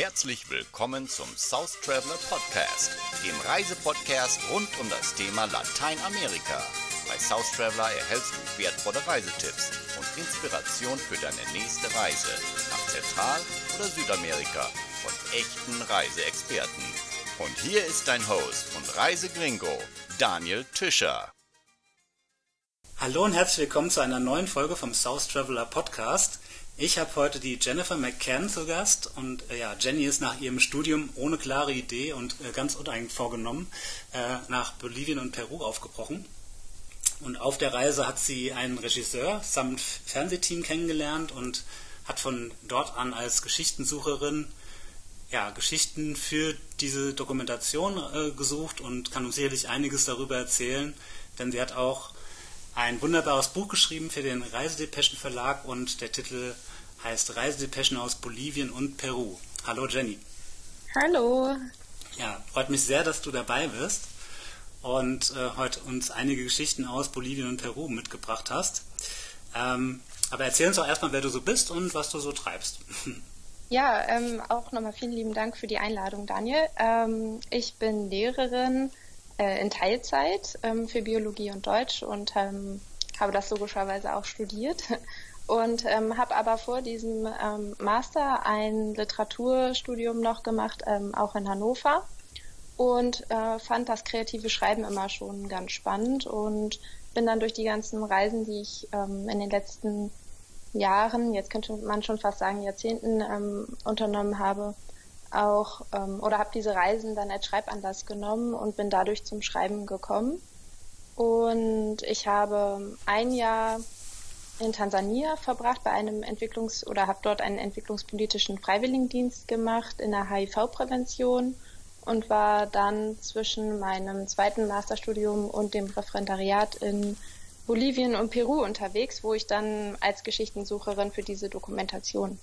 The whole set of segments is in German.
Herzlich willkommen zum South Traveler Podcast, dem Reisepodcast rund um das Thema Lateinamerika. Bei South Traveler erhältst du wertvolle Reisetipps und Inspiration für deine nächste Reise nach Zentral- oder Südamerika von echten Reiseexperten. Und hier ist dein Host und Reisegringo, Daniel Tischer. Hallo und herzlich willkommen zu einer neuen Folge vom South Traveler Podcast. Ich habe heute die Jennifer McCann zu Gast und äh, ja, Jenny ist nach ihrem Studium ohne klare Idee und äh, ganz uneigen vorgenommen äh, nach Bolivien und Peru aufgebrochen. Und auf der Reise hat sie einen Regisseur samt Fernsehteam kennengelernt und hat von dort an als Geschichtensucherin ja, Geschichten für diese Dokumentation äh, gesucht und kann uns sicherlich einiges darüber erzählen, denn sie hat auch ein wunderbares Buch geschrieben für den Reisedepeschen Verlag und der Titel heißt Reisedepeschen aus Bolivien und Peru. Hallo Jenny. Hallo. Ja, freut mich sehr, dass du dabei bist und äh, heute uns einige Geschichten aus Bolivien und Peru mitgebracht hast. Ähm, aber erzähl uns doch erstmal, wer du so bist und was du so treibst. Ja, ähm, auch nochmal vielen lieben Dank für die Einladung, Daniel. Ähm, ich bin Lehrerin äh, in Teilzeit ähm, für Biologie und Deutsch und ähm, habe das logischerweise auch studiert und ähm, habe aber vor diesem ähm, Master ein Literaturstudium noch gemacht, ähm, auch in Hannover und äh, fand das kreative Schreiben immer schon ganz spannend und bin dann durch die ganzen Reisen, die ich ähm, in den letzten Jahren, jetzt könnte man schon fast sagen Jahrzehnten ähm, unternommen habe, auch ähm, oder habe diese Reisen dann als Schreibanlass genommen und bin dadurch zum Schreiben gekommen. Und ich habe ein Jahr in Tansania verbracht bei einem Entwicklungs- oder habe dort einen entwicklungspolitischen Freiwilligendienst gemacht in der HIV-Prävention und war dann zwischen meinem zweiten Masterstudium und dem Referendariat in Bolivien und Peru unterwegs, wo ich dann als Geschichtensucherin für diese Dokumentation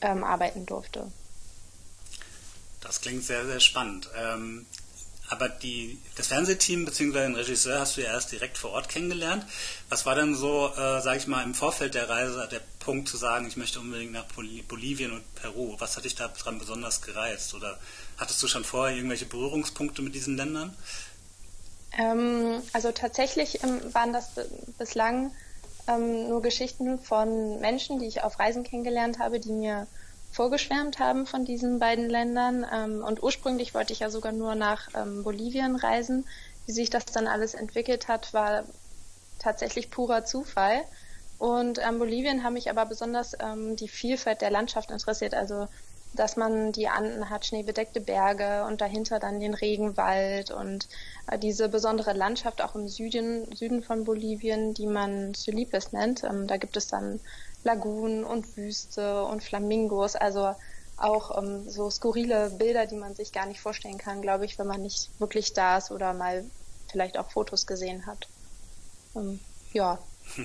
ähm, arbeiten durfte. Das klingt sehr, sehr spannend. Ähm, aber die, das Fernsehteam bzw. den Regisseur hast du ja erst direkt vor Ort kennengelernt. Was war denn so, äh, sage ich mal, im Vorfeld der Reise der Punkt zu sagen, ich möchte unbedingt nach Bolivien und Peru? Was hat dich daran besonders gereizt? Oder hattest du schon vorher irgendwelche Berührungspunkte mit diesen Ländern? Ähm, also tatsächlich ähm, waren das bislang ähm, nur Geschichten von Menschen, die ich auf Reisen kennengelernt habe, die mir vorgeschwärmt haben von diesen beiden Ländern. Ähm, und ursprünglich wollte ich ja sogar nur nach ähm, Bolivien reisen. Wie sich das dann alles entwickelt hat, war tatsächlich purer Zufall. Und ähm, Bolivien haben mich aber besonders ähm, die Vielfalt der Landschaft interessiert. Also, dass man die Anden hat, schneebedeckte Berge und dahinter dann den Regenwald und äh, diese besondere Landschaft auch im Süden, Süden von Bolivien, die man Solipes nennt. Ähm, da gibt es dann Lagunen und Wüste und Flamingos, also auch ähm, so skurrile Bilder, die man sich gar nicht vorstellen kann, glaube ich, wenn man nicht wirklich da ist oder mal vielleicht auch Fotos gesehen hat. Ähm, ja.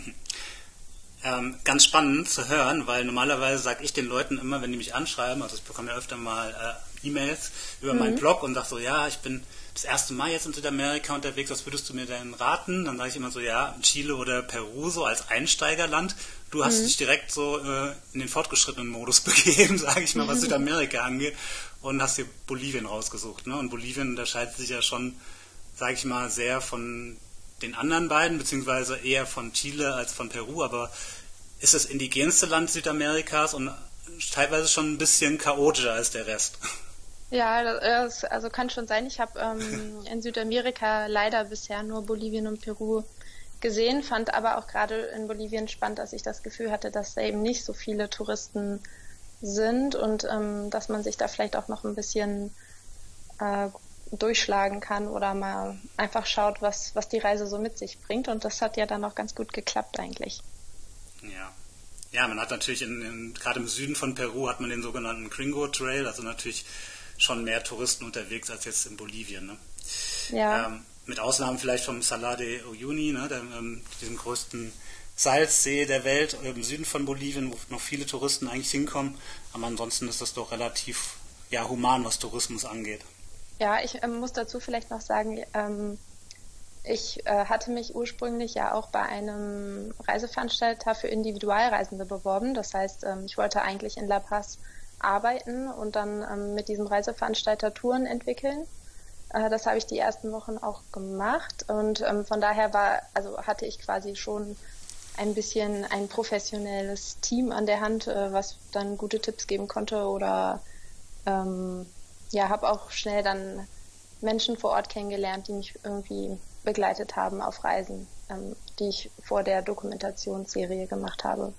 Ähm, ganz spannend zu hören, weil normalerweise sage ich den Leuten immer, wenn die mich anschreiben, also ich bekomme ja öfter mal äh, E-Mails über mhm. meinen Blog und sage so, ja, ich bin das erste Mal jetzt in Südamerika unterwegs, was würdest du mir denn raten? Dann sage ich immer so, ja, Chile oder Peru so als Einsteigerland. Du hast mhm. dich direkt so äh, in den fortgeschrittenen Modus begeben, sage ich mal, was Südamerika angeht, und hast dir Bolivien rausgesucht. Ne? Und Bolivien unterscheidet sich ja schon, sage ich mal, sehr von den anderen beiden, beziehungsweise eher von Chile als von Peru, aber ist das indigenste Land Südamerikas und teilweise schon ein bisschen chaotischer als der Rest. Ja, das also kann schon sein. Ich habe ähm, in Südamerika leider bisher nur Bolivien und Peru gesehen, fand aber auch gerade in Bolivien spannend, dass ich das Gefühl hatte, dass da eben nicht so viele Touristen sind und ähm, dass man sich da vielleicht auch noch ein bisschen äh, durchschlagen kann oder mal einfach schaut, was, was die Reise so mit sich bringt. Und das hat ja dann auch ganz gut geklappt eigentlich. Ja. Ja, man hat natürlich in, in, gerade im Süden von Peru hat man den sogenannten Gringo Trail, also natürlich schon mehr Touristen unterwegs als jetzt in Bolivien. Ne? Ja. Ähm, mit Ausnahmen vielleicht vom Salar de Uyuni, ne, ähm, diesem größten Salzsee der Welt im Süden von Bolivien, wo noch viele Touristen eigentlich hinkommen. Aber ansonsten ist das doch relativ ja, human, was Tourismus angeht. Ja, ich ähm, muss dazu vielleicht noch sagen, ähm, ich äh, hatte mich ursprünglich ja auch bei einem Reiseveranstalter für Individualreisende beworben. Das heißt, ähm, ich wollte eigentlich in La Paz arbeiten und dann ähm, mit diesem Reiseveranstalter Touren entwickeln. Äh, das habe ich die ersten Wochen auch gemacht und ähm, von daher war, also hatte ich quasi schon ein bisschen ein professionelles Team an der Hand, äh, was dann gute Tipps geben konnte oder ähm, ja, habe auch schnell dann Menschen vor Ort kennengelernt, die mich irgendwie begleitet haben auf Reisen, ähm, die ich vor der Dokumentationsserie gemacht habe.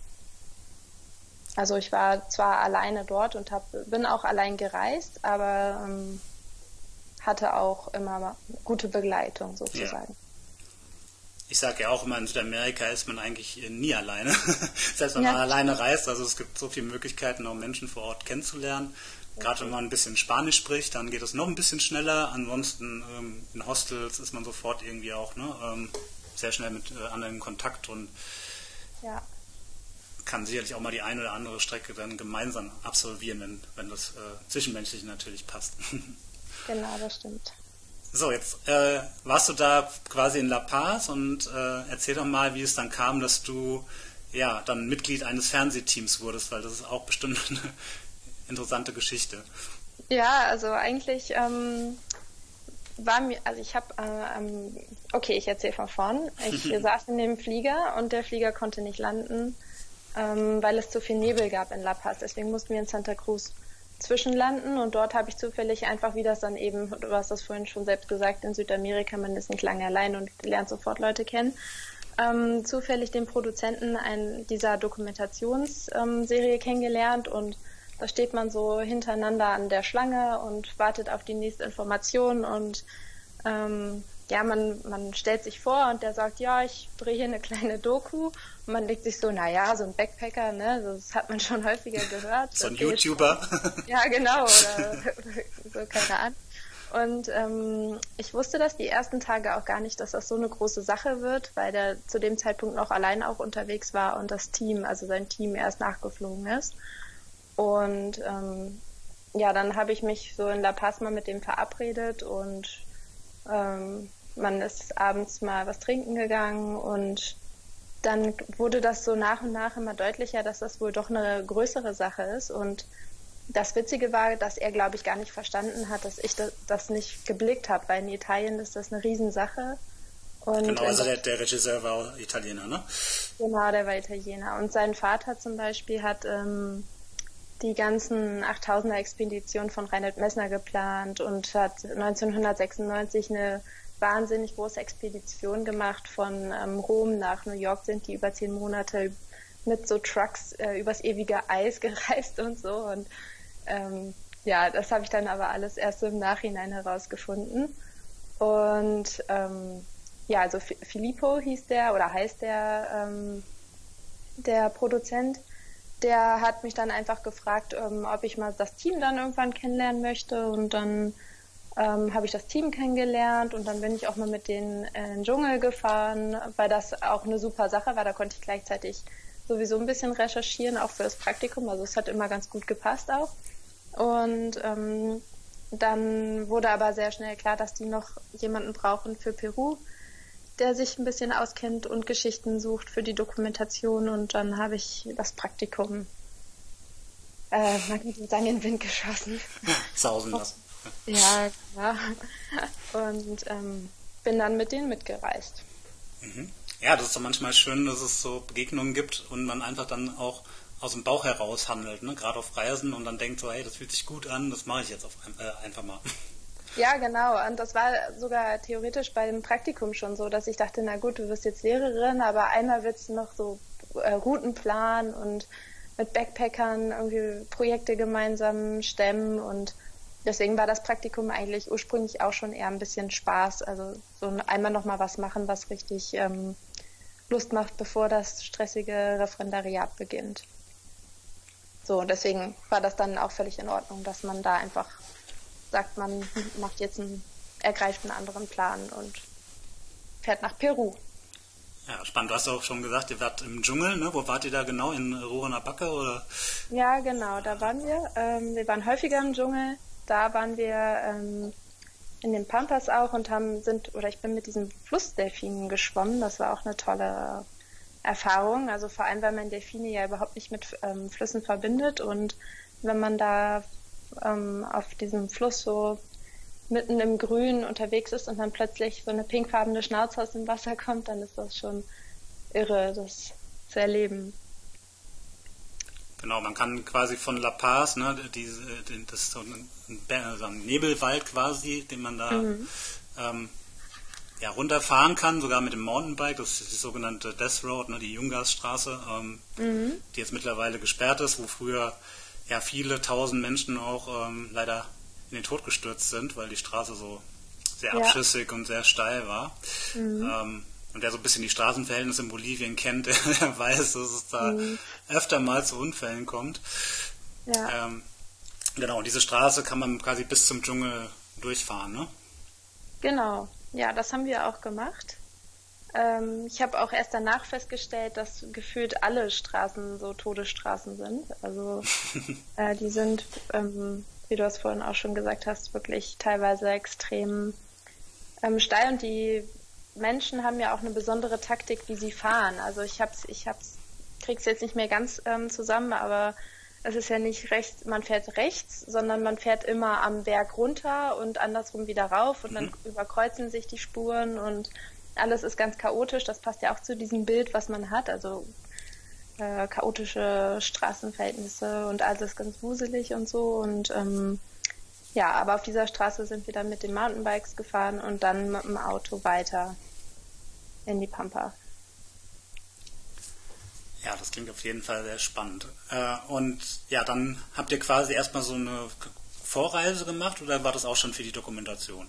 Also ich war zwar alleine dort und hab, bin auch allein gereist, aber ähm, hatte auch immer gute Begleitung sozusagen. Ja. Ich sage ja auch immer, in Südamerika ist man eigentlich nie alleine. Selbst wenn ja. man alleine reist, also es gibt so viele Möglichkeiten, auch Menschen vor Ort kennenzulernen. Gerade wenn man ein bisschen Spanisch spricht, dann geht es noch ein bisschen schneller. Ansonsten ähm, in Hostels ist man sofort irgendwie auch ne, ähm, sehr schnell mit äh, anderen in Kontakt und ja. kann sicherlich auch mal die eine oder andere Strecke dann gemeinsam absolvieren, wenn, wenn das äh, Zwischenmenschliche natürlich passt. genau, das stimmt. So, jetzt äh, warst du da quasi in La Paz und äh, erzähl doch mal, wie es dann kam, dass du ja dann Mitglied eines Fernsehteams wurdest, weil das ist auch bestimmt eine interessante Geschichte. Ja, also eigentlich ähm, war mir, also ich habe, äh, ähm, okay, ich erzähle von vorn. Ich saß in dem Flieger und der Flieger konnte nicht landen, ähm, weil es zu viel Nebel gab in La Paz. Deswegen mussten wir in Santa Cruz zwischenlanden. Und dort habe ich zufällig einfach, wie das dann eben, du hast das vorhin schon selbst gesagt, in Südamerika, man ist nicht lange allein und lernt sofort Leute kennen, ähm, zufällig den Produzenten ein, dieser Dokumentationsserie ähm, kennengelernt. Und da steht man so hintereinander an der Schlange und wartet auf die nächste Information. Und ähm, ja, man, man stellt sich vor und der sagt, ja, ich drehe hier eine kleine Doku. Und man denkt sich so, naja, so ein Backpacker, ne, das hat man schon häufiger gehört. So ein YouTuber. Ja, genau, oder so, keine Ahnung. Und ähm, ich wusste das die ersten Tage auch gar nicht, dass das so eine große Sache wird, weil der zu dem Zeitpunkt noch allein auch unterwegs war und das Team, also sein Team erst nachgeflogen ist. Und ähm, ja, dann habe ich mich so in La Paz mal mit dem verabredet und ähm, man ist abends mal was trinken gegangen und dann wurde das so nach und nach immer deutlicher, dass das wohl doch eine größere Sache ist. Und das Witzige war, dass er, glaube ich, gar nicht verstanden hat, dass ich das, das nicht geblickt habe, weil in Italien ist das eine Riesensache. Und genau, also der, der, Regisseur war Italiener, ne? Genau, der war Italiener. Und sein Vater zum Beispiel hat ähm, die ganzen 8000er Expeditionen von Reinhold Messner geplant und hat 1996 eine wahnsinnig große Expedition gemacht von ähm, Rom nach New York sind die über zehn Monate mit so Trucks äh, übers ewige Eis gereist und so. Und ähm, ja, das habe ich dann aber alles erst im Nachhinein herausgefunden. Und ähm, ja, also Filippo hieß der oder heißt der ähm, der Produzent. Der hat mich dann einfach gefragt, ähm, ob ich mal das Team dann irgendwann kennenlernen möchte. Und dann ähm, habe ich das Team kennengelernt und dann bin ich auch mal mit denen in den Dschungel gefahren, weil das auch eine super Sache war. Da konnte ich gleichzeitig sowieso ein bisschen recherchieren, auch für das Praktikum. Also es hat immer ganz gut gepasst auch. Und ähm, dann wurde aber sehr schnell klar, dass die noch jemanden brauchen für Peru der sich ein bisschen auskennt und Geschichten sucht für die Dokumentation. Und dann habe ich das Praktikum, äh, sagen, in den Wind geschossen. Sausen lassen. Ja, klar. Und ähm, bin dann mit denen mitgereist. Mhm. Ja, das ist doch manchmal schön, dass es so Begegnungen gibt und man einfach dann auch aus dem Bauch heraus handelt, ne? gerade auf Reisen und dann denkt so, hey, das fühlt sich gut an, das mache ich jetzt auf, äh, einfach mal. Ja, genau. Und das war sogar theoretisch bei dem Praktikum schon so, dass ich dachte, na gut, du wirst jetzt Lehrerin, aber einmal willst du noch so äh, Routenplan und mit Backpackern irgendwie Projekte gemeinsam stemmen und deswegen war das Praktikum eigentlich ursprünglich auch schon eher ein bisschen Spaß. Also so einmal nochmal was machen, was richtig ähm, Lust macht, bevor das stressige Referendariat beginnt. So, und deswegen war das dann auch völlig in Ordnung, dass man da einfach sagt, man macht jetzt einen, ergreift einen anderen Plan und fährt nach Peru. Ja, spannend. Du hast auch schon gesagt, ihr wart im Dschungel, ne? Wo wart ihr da genau? In Rurrenabaque oder? Ja, genau, da waren wir. Ähm, wir waren häufiger im Dschungel. Da waren wir ähm, in den Pampas auch und haben sind oder ich bin mit diesen Flussdelfinen geschwommen. Das war auch eine tolle Erfahrung. Also vor allem, weil man Delfine ja überhaupt nicht mit ähm, Flüssen verbindet und wenn man da ähm, auf diesem Fluss so mitten im Grün unterwegs ist und dann plötzlich so eine pinkfarbene Schnauze aus dem Wasser kommt, dann ist das schon irre, das zu erleben. Genau, man kann quasi von La Paz, ne, diese, das ist so ein, so ein Nebelwald quasi, den man da mhm. ähm, ja, runterfahren kann, sogar mit dem Mountainbike. Das ist die sogenannte Death Road, ne, die Jungasstraße, ähm, mhm. die jetzt mittlerweile gesperrt ist, wo früher ja viele tausend Menschen auch ähm, leider in den Tod gestürzt sind, weil die Straße so sehr ja. abschüssig und sehr steil war. Mhm. Ähm, und der so ein bisschen die Straßenverhältnisse in Bolivien kennt, der, weiß, dass es da mhm. öfter mal zu Unfällen kommt. Ja. Ähm, genau, und diese Straße kann man quasi bis zum Dschungel durchfahren, ne? Genau, ja, das haben wir auch gemacht. Ähm, ich habe auch erst danach festgestellt, dass gefühlt alle Straßen so Todesstraßen sind. Also äh, die sind, ähm, wie du es vorhin auch schon gesagt hast, wirklich teilweise extrem ähm, steil und die Menschen haben ja auch eine besondere Taktik, wie sie fahren. Also ich hab's, ich hab's, krieg's jetzt nicht mehr ganz ähm, zusammen, aber es ist ja nicht rechts, man fährt rechts, sondern man fährt immer am Berg runter und andersrum wieder rauf und dann mhm. überkreuzen sich die Spuren und alles ist ganz chaotisch. Das passt ja auch zu diesem Bild, was man hat. Also äh, chaotische Straßenverhältnisse und alles ganz wuselig und so. Und ähm, ja, aber auf dieser Straße sind wir dann mit den Mountainbikes gefahren und dann mit dem Auto weiter in die Pampa. Ja, das klingt auf jeden Fall sehr spannend. Äh, und ja, dann habt ihr quasi erstmal so eine Vorreise gemacht oder war das auch schon für die Dokumentation?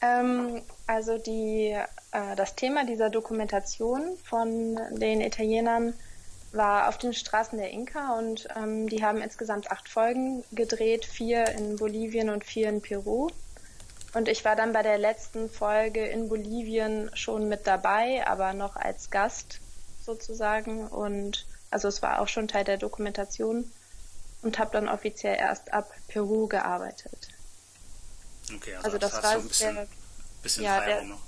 Ähm, also die, äh, das Thema dieser Dokumentation von den Italienern war auf den Straßen der Inka und ähm, die haben insgesamt acht Folgen gedreht, vier in Bolivien und vier in Peru. Und ich war dann bei der letzten Folge in Bolivien schon mit dabei, aber noch als Gast sozusagen. Und also es war auch schon Teil der Dokumentation und habe dann offiziell erst ab Peru gearbeitet. Okay, also, also das, das war so ein bisschen, der, bisschen ja, der, noch.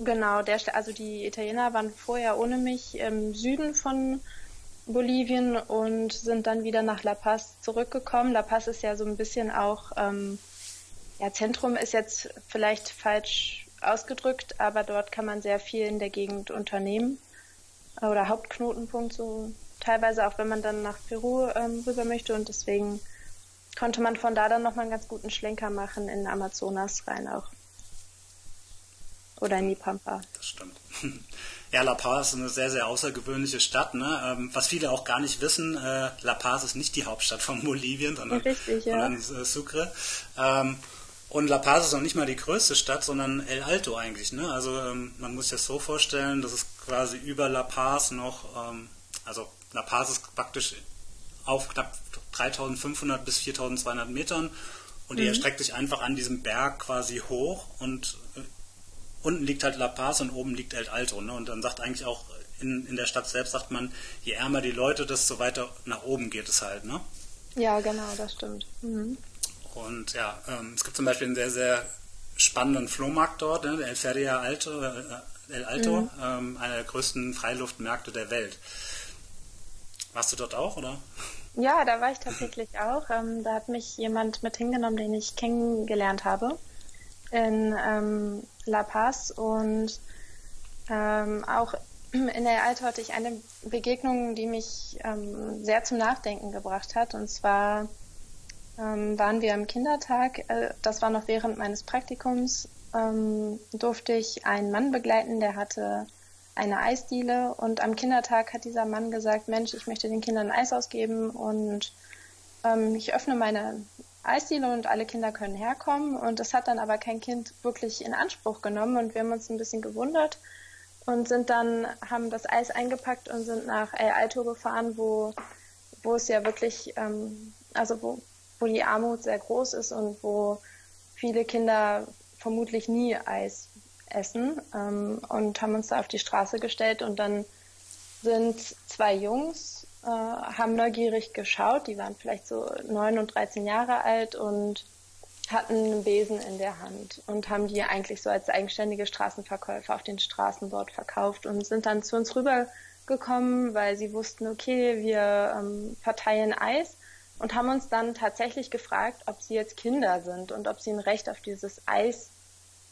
Genau, der, also die Italiener waren vorher ohne mich im Süden von Bolivien und sind dann wieder nach La Paz zurückgekommen. La Paz ist ja so ein bisschen auch ähm, ja, Zentrum ist jetzt vielleicht falsch ausgedrückt, aber dort kann man sehr viel in der Gegend unternehmen. Oder Hauptknotenpunkt so teilweise auch wenn man dann nach Peru ähm, rüber möchte und deswegen konnte man von da dann nochmal einen ganz guten Schlenker machen in Amazonas rein auch. Oder in die Pampa. Das stimmt. Ja, La Paz ist eine sehr, sehr außergewöhnliche Stadt. Ne? Ähm, was viele auch gar nicht wissen, äh, La Paz ist nicht die Hauptstadt von Bolivien, sondern, Richtig, ja. sondern äh, Sucre. Und La Paz ist noch nicht mal die größte Stadt, sondern El Alto eigentlich. Ne? Also ähm, man muss sich das so vorstellen, dass es quasi über La Paz noch, ähm, also La Paz ist praktisch auf knapp 3500 bis 4200 Metern und die mhm. erstreckt sich einfach an diesem Berg quasi hoch und äh, unten liegt halt La Paz und oben liegt El Alto. Ne? Und dann sagt eigentlich auch in, in der Stadt selbst, sagt man, je ärmer die Leute, desto weiter nach oben geht es halt. Ne? Ja, genau, das stimmt. Mhm. Und ja, ähm, es gibt zum Beispiel einen sehr, sehr spannenden Flohmarkt dort, ne, der El Feria Alto, äh, El Alto, mhm. ähm, einer der größten Freiluftmärkte der Welt. Warst du dort auch, oder? Ja, da war ich tatsächlich auch. Ähm, da hat mich jemand mit hingenommen, den ich kennengelernt habe in ähm, La Paz und ähm, auch in der Alto hatte ich eine Begegnung, die mich ähm, sehr zum Nachdenken gebracht hat. Und zwar ähm, waren wir am Kindertag, äh, das war noch während meines Praktikums, ähm, durfte ich einen Mann begleiten, der hatte eine Eisdiele. Und am Kindertag hat dieser Mann gesagt, Mensch, ich möchte den Kindern Eis ausgeben und ähm, ich öffne meine Eisdiele und alle Kinder können herkommen. Und das hat dann aber kein Kind wirklich in Anspruch genommen. Und wir haben uns ein bisschen gewundert und sind dann, haben das Eis eingepackt und sind nach El Alto gefahren, wo, wo es ja wirklich, ähm, also wo, wo die Armut sehr groß ist und wo viele Kinder vermutlich nie Eis essen ähm, und haben uns da auf die Straße gestellt und dann sind zwei Jungs, äh, haben neugierig geschaut, die waren vielleicht so neun und dreizehn Jahre alt und hatten einen Besen in der Hand und haben die eigentlich so als eigenständige Straßenverkäufer auf den Straßen dort verkauft und sind dann zu uns rübergekommen, weil sie wussten, okay, wir ähm, verteilen Eis und haben uns dann tatsächlich gefragt, ob sie jetzt Kinder sind und ob sie ein Recht auf dieses Eis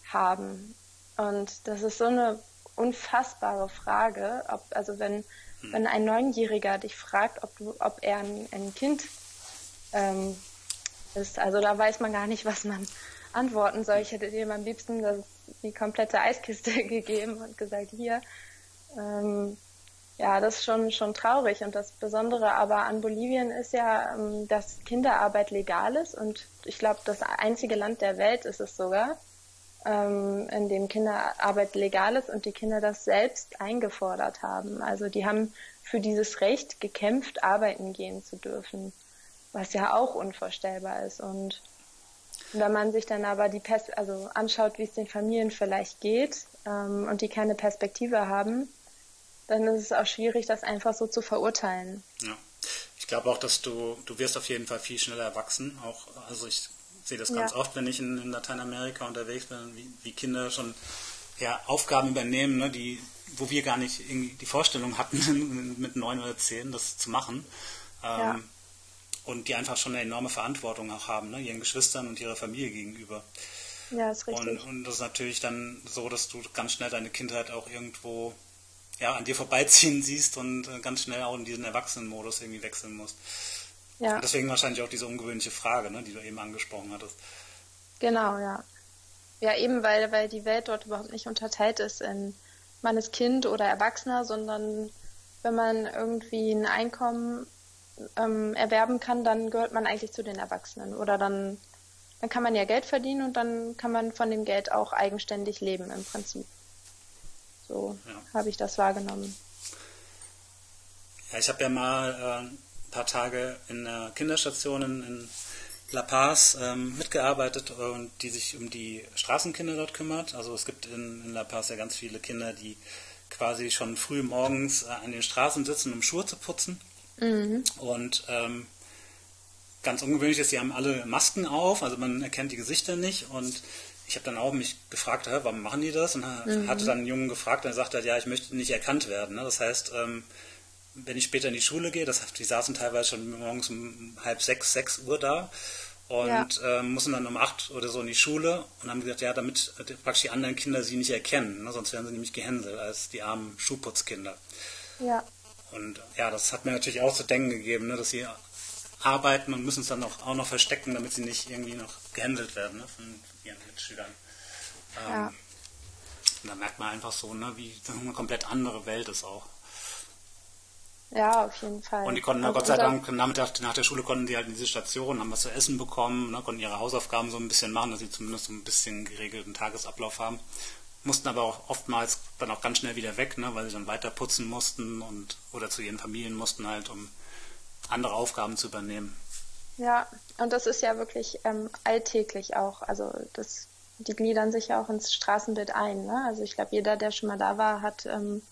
haben. Und das ist so eine unfassbare Frage, ob, also wenn, hm. wenn ein Neunjähriger dich fragt, ob, du, ob er ein, ein Kind ähm, ist, also da weiß man gar nicht, was man antworten soll. Ich hätte dir am liebsten das, die komplette Eiskiste gegeben und gesagt, hier, ähm, ja, das ist schon, schon traurig. Und das Besondere aber an Bolivien ist ja, ähm, dass Kinderarbeit legal ist. Und ich glaube, das einzige Land der Welt ist es sogar, ähm, in dem Kinderarbeit legal ist und die Kinder das selbst eingefordert haben. Also die haben für dieses Recht gekämpft, arbeiten gehen zu dürfen, was ja auch unvorstellbar ist. Und wenn man sich dann aber die Pers also anschaut, wie es den Familien vielleicht geht ähm, und die keine Perspektive haben, dann ist es auch schwierig, das einfach so zu verurteilen. Ja. Ich glaube auch, dass du, du wirst auf jeden Fall viel schneller erwachsen. Auch, also ich sehe das ganz ja. oft, wenn ich in, in, Lateinamerika unterwegs bin, wie, wie Kinder schon ja, Aufgaben übernehmen, ne, die, wo wir gar nicht die Vorstellung hatten, mit neun oder zehn das zu machen. Ähm, ja. Und die einfach schon eine enorme Verantwortung auch haben, ne, ihren Geschwistern und ihrer Familie gegenüber. Ja, ist richtig. Und, und das ist natürlich dann so, dass du ganz schnell deine Kindheit auch irgendwo ja, an dir vorbeiziehen siehst und äh, ganz schnell auch in diesen Erwachsenenmodus irgendwie wechseln musst. Ja. Und deswegen wahrscheinlich auch diese ungewöhnliche Frage, ne, die du eben angesprochen hattest. Genau, ja. Ja, eben weil, weil die Welt dort überhaupt nicht unterteilt ist in man ist Kind oder Erwachsener, sondern wenn man irgendwie ein Einkommen ähm, erwerben kann, dann gehört man eigentlich zu den Erwachsenen. Oder dann, dann kann man ja Geld verdienen und dann kann man von dem Geld auch eigenständig leben im Prinzip. So ja. habe ich das wahrgenommen. Ja, ich habe ja mal äh, ein paar Tage in einer Kinderstation in, La Paz ähm, mitgearbeitet und die sich um die Straßenkinder dort kümmert. Also es gibt in, in La Paz ja ganz viele Kinder, die quasi schon früh morgens äh, an den Straßen sitzen, um Schuhe zu putzen. Mhm. Und ähm, ganz ungewöhnlich ist, sie haben alle Masken auf, also man erkennt die Gesichter nicht und ich habe dann auch mich gefragt, warum machen die das? Und mhm. hatte dann einen Jungen gefragt, und er sagte, ja, ich möchte nicht erkannt werden. Ne? Das heißt, ähm, wenn ich später in die Schule gehe, das, die saßen teilweise schon morgens um halb sechs, sechs Uhr da und ja. ähm, mussten dann um acht oder so in die Schule und haben gesagt, ja, damit äh, praktisch die anderen Kinder sie nicht erkennen, ne? sonst werden sie nämlich gehänselt als die armen Schuhputzkinder. Ja. Und ja, das hat mir natürlich auch zu denken gegeben, ne, dass sie arbeiten und müssen es dann auch, auch noch verstecken, damit sie nicht irgendwie noch gehänselt werden ne, von ihren Mitschülern. Ähm, ja. Und da merkt man einfach so, ne, wie eine komplett andere Welt ist auch. Ja, auf jeden Fall. Und die konnten, also Gott sei Dank, Nachmittag, nach der Schule konnten die halt in diese Station, haben was zu essen bekommen, ne, konnten ihre Hausaufgaben so ein bisschen machen, dass sie zumindest so ein bisschen geregelten Tagesablauf haben. Mussten aber auch oftmals dann auch ganz schnell wieder weg, ne, weil sie dann weiter putzen mussten und oder zu ihren Familien mussten halt, um andere Aufgaben zu übernehmen. Ja, und das ist ja wirklich ähm, alltäglich auch. Also das, die gliedern sich ja auch ins Straßenbild ein. Ne? Also ich glaube, jeder, der schon mal da war, hat ähm,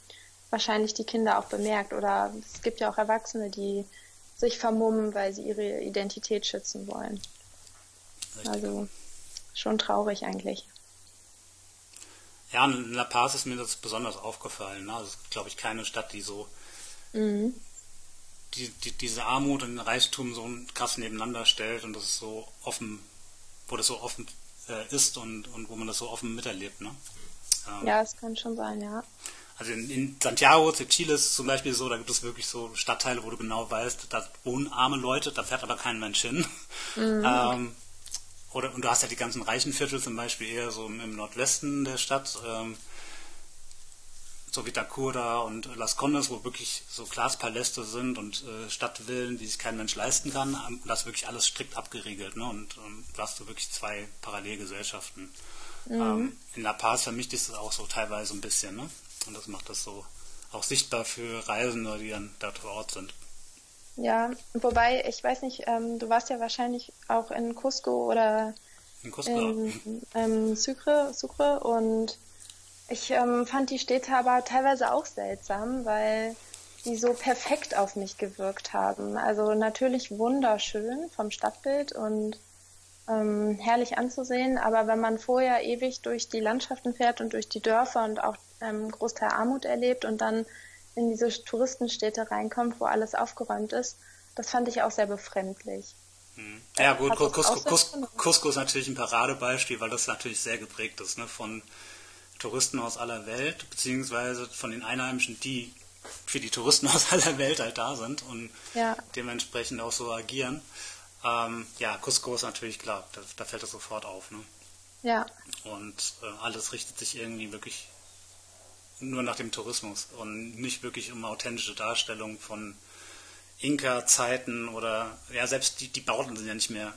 wahrscheinlich die Kinder auch bemerkt. Oder es gibt ja auch Erwachsene, die sich vermummen, weil sie ihre Identität schützen wollen. Richtig. Also schon traurig eigentlich. Ja, in La Paz ist mir das besonders aufgefallen. Ne? Also es ist, glaube ich, keine Stadt, die so mhm die, die, diese Armut und den Reichtum so krass nebeneinander stellt und das ist so offen, wo das so offen äh, ist und, und wo man das so offen miterlebt. Ne? Ähm, ja, es kann schon sein, ja. Also in, in Santiago de Chile ist es zum Beispiel so, da gibt es wirklich so Stadtteile, wo du genau weißt, da wohnen arme Leute, da fährt aber kein Mensch hin. Mhm. ähm, oder, und du hast ja die ganzen reichen Viertel zum Beispiel eher so im, im Nordwesten der Stadt. Ähm, so wie Dakura und Las Condes, wo wirklich so Glaspaläste sind und äh, Stadtvillen, die sich kein Mensch leisten kann, das ist wirklich alles strikt abgeriegelt. Ne? Und, und da hast du wirklich zwei Parallelgesellschaften. Mhm. Ähm, in La Paz vermischt ist es auch so teilweise ein bisschen. Ne? Und das macht das so auch sichtbar für Reisende, die dann dort vor Ort sind. Ja, wobei, ich weiß nicht, ähm, du warst ja wahrscheinlich auch in Cusco oder in, Cusco. in ähm, Sucre, Sucre und ich ähm, fand die Städte aber teilweise auch seltsam, weil die so perfekt auf mich gewirkt haben. Also natürlich wunderschön vom Stadtbild und ähm, herrlich anzusehen, aber wenn man vorher ewig durch die Landschaften fährt und durch die Dörfer und auch ähm, Großteil Armut erlebt und dann in diese Touristenstädte reinkommt, wo alles aufgeräumt ist, das fand ich auch sehr befremdlich. Hm. Ja gut, Cusco, ist natürlich ein Paradebeispiel, weil das natürlich sehr geprägt ist, ne? von Touristen aus aller Welt, beziehungsweise von den Einheimischen, die für die Touristen aus aller Welt halt da sind und ja. dementsprechend auch so agieren. Ähm, ja, Cusco ist natürlich klar, da, da, fällt das sofort auf. Ne? Ja. Und äh, alles richtet sich irgendwie wirklich nur nach dem Tourismus und nicht wirklich um authentische Darstellung von Inka-Zeiten oder ja, selbst die, die Bauten sind ja nicht mehr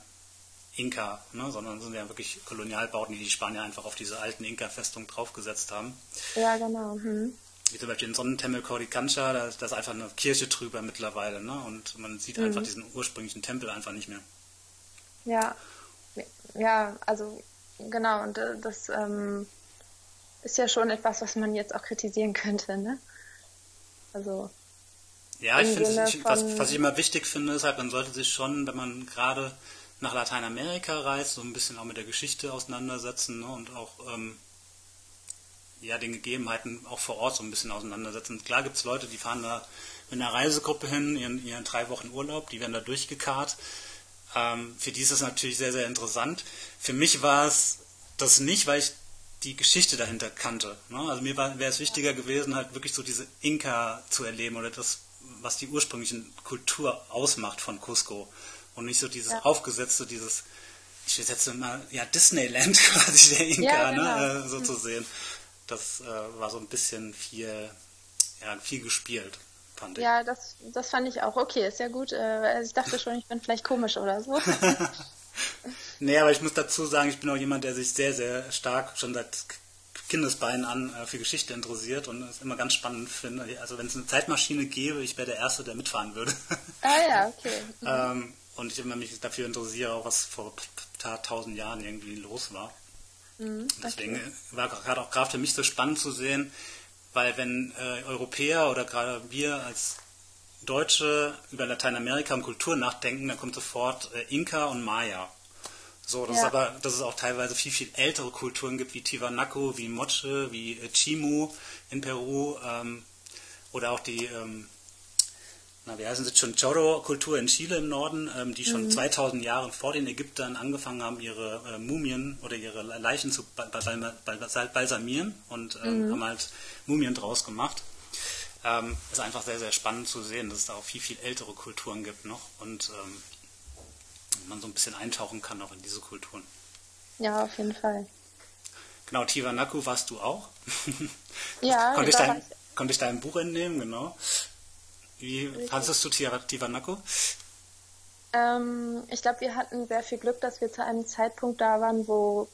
Inka, ne, sondern sind ja wirklich Kolonialbauten, die die Spanier einfach auf diese alten Inka-Festung draufgesetzt haben. Ja, genau. Hm. Wie zum Beispiel den Sonnentempel Coricancha, da, da ist einfach eine Kirche drüber mittlerweile, ne? Und man sieht mhm. einfach diesen ursprünglichen Tempel einfach nicht mehr. Ja, ja, also genau, und äh, das ähm, ist ja schon etwas, was man jetzt auch kritisieren könnte, ne? Also. Ja, ich finde, was, was ich immer wichtig finde, ist halt, man sollte sich schon, wenn man gerade nach Lateinamerika reist, so ein bisschen auch mit der Geschichte auseinandersetzen ne, und auch ähm, ja, den Gegebenheiten auch vor Ort so ein bisschen auseinandersetzen. Klar gibt es Leute, die fahren da mit einer Reisegruppe hin, ihren, ihren drei Wochen Urlaub, die werden da durchgekarrt. Ähm, für die ist das natürlich sehr, sehr interessant. Für mich war es das nicht, weil ich die Geschichte dahinter kannte. Ne? Also mir wäre es wichtiger gewesen, halt wirklich so diese Inka zu erleben oder das, was die ursprüngliche Kultur ausmacht von Cusco. Und nicht so dieses ja. aufgesetzte, dieses, ich jetzt mal, ja, Disneyland quasi der Inka, ja, ne, genau. ne, äh, so zu sehen. Das äh, war so ein bisschen viel, ja, viel gespielt. Fand ich. Ja, das, das fand ich auch. Okay, ist ja gut. Äh, also ich dachte schon, ich bin vielleicht komisch oder so. nee, aber ich muss dazu sagen, ich bin auch jemand, der sich sehr, sehr stark schon seit Kindesbeinen an äh, für Geschichte interessiert und es immer ganz spannend finde. Also wenn es eine Zeitmaschine gäbe, ich wäre der Erste, der mitfahren würde. Ah ja, okay. Mhm. ähm, und ich immer mich dafür interessiere, auch was vor tausend Jahren irgendwie los war. Mhm, Deswegen okay. war gerade auch gerade für mich so spannend zu sehen, weil wenn äh, Europäer oder gerade wir als Deutsche über Lateinamerika und Kultur nachdenken, dann kommt sofort äh, Inka und Maya. So, das ja. ist aber, dass es auch teilweise viel, viel ältere Kulturen gibt, wie Tiwanaku, wie Moche, wie äh, Chimu in Peru ähm, oder auch die ähm, na, wie heißen sie schon, Choro-Kultur in Chile im Norden, ähm, die schon mhm. 2000 Jahre vor den Ägyptern angefangen haben, ihre äh, Mumien oder ihre Leichen zu balsamieren und ähm, mhm. haben halt Mumien draus gemacht. Ähm, ist einfach sehr, sehr spannend zu sehen, dass es da auch viel, viel ältere Kulturen gibt noch und ähm, man so ein bisschen eintauchen kann auch in diese Kulturen. Ja, auf jeden Fall. Genau, Tiwanaku warst du auch. ja, konnte ich, dein, konnte ich dein Buch entnehmen, genau. Wie fandest du Tiwanaku? Ähm, ich glaube, wir hatten sehr viel Glück, dass wir zu einem Zeitpunkt da waren, wo